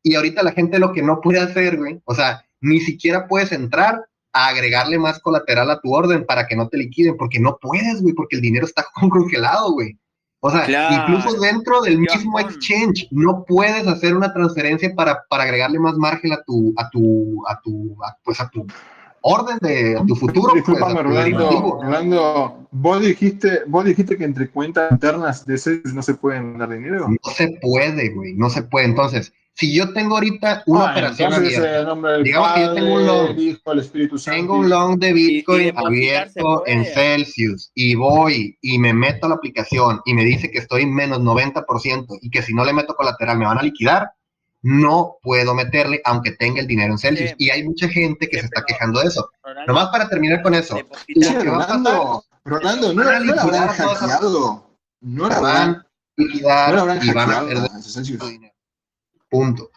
Y ahorita la gente lo que no puede hacer, güey, o sea, ni siquiera puedes entrar agregarle más colateral a tu orden para que no te liquiden, porque no puedes, güey, porque el dinero está congelado, güey. O sea, incluso dentro del mismo exchange no puedes hacer una transferencia para, para agregarle más margen a tu, a tu, a tu, pues a tu orden de tu futuro. Pues, Disculpame, Rolando, ¿vos dijiste, vos dijiste que entre cuentas internas de ese no se pueden dar dinero. No se puede, güey, no se puede. Entonces, si yo tengo ahorita una ah, operación abierta, digamos que yo tengo un long, tengo un long de Bitcoin abierto en Celsius y voy y me meto a la aplicación y me dice que estoy en menos 90% y que si no le meto colateral me van a liquidar, no puedo meterle aunque tenga el dinero en Celsius. y hay mucha gente que se está quejando de eso. Nomás para terminar con eso. Rolando, Rolando, no, no, no habrán hackeado. No la van a liquidar y van a perder dinero. Punto.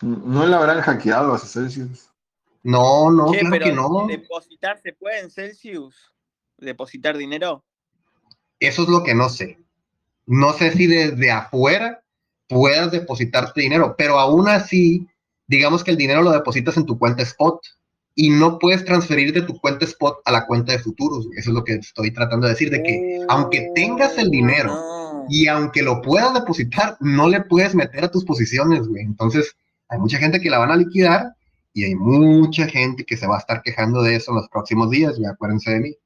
¿No la habrán hackeado a Celsius? No, no, claro que no. ¿Depositar se puede en Celsius? ¿Depositar dinero? Eso es lo que no sé. No sé si desde afuera puedas depositarte dinero, pero aún así, digamos que el dinero lo depositas en tu cuenta spot y no puedes transferir de tu cuenta spot a la cuenta de futuros. Eso es lo que estoy tratando de decir, de que aunque tengas el dinero, y aunque lo puedas depositar, no le puedes meter a tus posiciones, güey. Entonces, hay mucha gente que la van a liquidar y hay mucha gente que se va a estar quejando de eso en los próximos días, güey. Acuérdense de mí.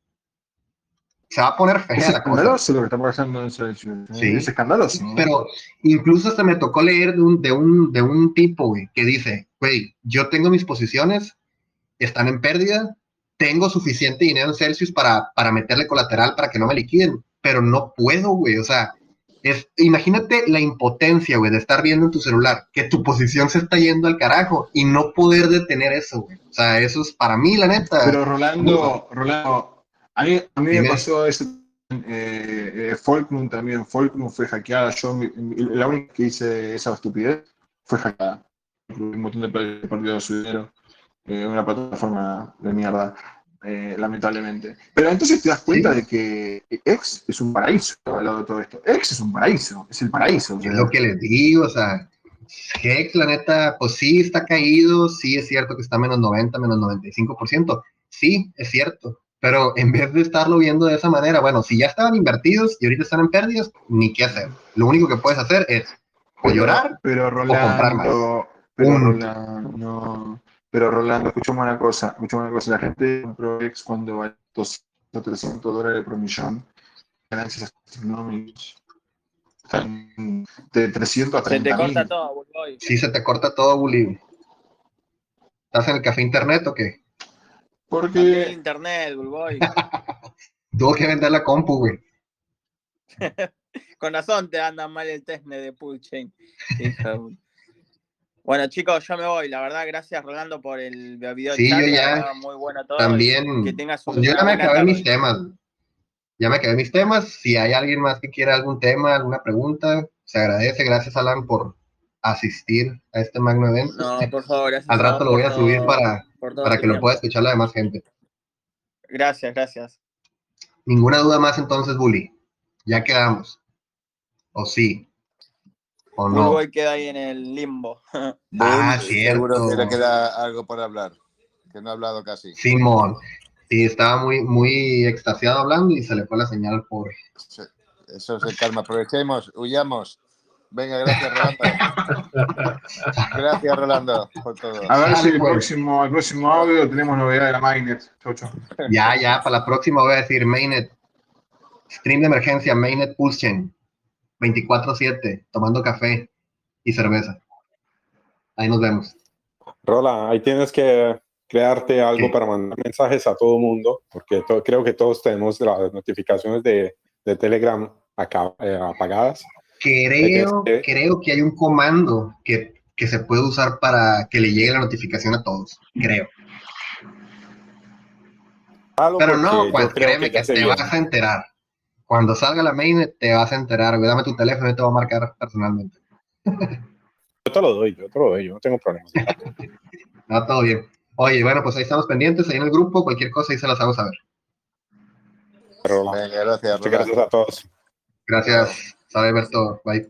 Se va a poner fea es escandaloso lo que está pasando en ese, sí, es escandaloso. Pero incluso hasta me tocó leer de un, de un, de un tipo, güey, que dice, güey, yo tengo mis posiciones, están en pérdida, tengo suficiente dinero en Celsius para, para meterle colateral para que no me liquiden, pero no puedo, güey. O sea, es, imagínate la impotencia, güey, de estar viendo en tu celular que tu posición se está yendo al carajo y no poder detener eso, güey. O sea, eso es para mí, la neta. Pero Rolando, Rolando, a mí, a mí me pasó eso. Eh, eh, también, Folknum fue hackeada. Yo, la única que hice esa estupidez fue hackeada. Un montón de perdido su dinero. Eh, una plataforma de mierda. Eh, lamentablemente. Pero entonces te das cuenta de que X es un paraíso al lado de todo esto. X es un paraíso, es el paraíso. Es lo que les digo, o sea, X, la neta, pues sí está caído, sí es cierto que está menos 90, menos 95%, sí, es cierto. Pero en vez de estarlo viendo de esa manera, bueno, si ya estaban invertidos y ahorita están en pérdidas, ni qué hacer. Lo único que puedes hacer es o llorar pero, o comprar más. Pero Rolando, no. Pero Rolando, escuchamos una cosa, escuchamos una cosa, la gente compró X cuando vale 200 o 300 dólares por millón, ganancias astronómicas. De 300 a 30 Se te corta todo, Bulboy. Sí, se te corta todo, Bully. ¿Estás en el café internet o qué? Porque... el internet, Bulboy. Tuvo que vender la compu, güey. Con razón te anda mal el test de Pull Chain. Bueno, chicos, yo me voy. La verdad, gracias Rolando por el video. Sí, yo ya. Muy bueno todo. También. Que tengas un, yo ya me acabé mis temas. Ya me acabé mis temas. Si hay alguien más que quiera algún tema, alguna pregunta, se agradece. Gracias, Alan, por asistir a este magno evento. No, por favor, gracias. Al rato lo voy a subir para, para que lo pueda escuchar la demás gente. Gracias, gracias. Ninguna duda más entonces, Bully. Ya quedamos. ¿O sí? ¿O no? Uruguay queda ahí en el limbo. ah, cierto. Seguro que le queda algo por hablar, que no ha hablado casi. Simón. Sí, estaba muy, muy extasiado hablando y se le fue la señal por. eso se calma. Aprovechemos, huyamos. Venga, gracias, Rolando. gracias, Rolando, por todo. A ver si el próximo, el próximo audio tenemos novedad de la Mainnet. Ya, ya, para la próxima voy a decir Mainnet. Stream de emergencia, Mainnet Pulse 24-7, tomando café y cerveza. Ahí nos vemos. Rola, ahí tienes que crearte algo para mandar mensajes a todo el mundo, porque creo que todos tenemos las notificaciones de, de Telegram acá, eh, apagadas. Creo, creo que hay un comando que, que, se puede usar para que le llegue la notificación a todos. Creo. Pero no, pues créeme que, te vas a enterar. Cuando salga la main te vas a enterar. Dame tu teléfono y te voy a marcar personalmente. Yo te lo doy, yo te lo doy, yo no tengo problema. no, todo bien. Oye, bueno, pues ahí estamos pendientes, ahí en el grupo, cualquier cosa ahí se las hago saber. Venga, gracias. Gracias a todos. Gracias. Sabe Berto. Bye.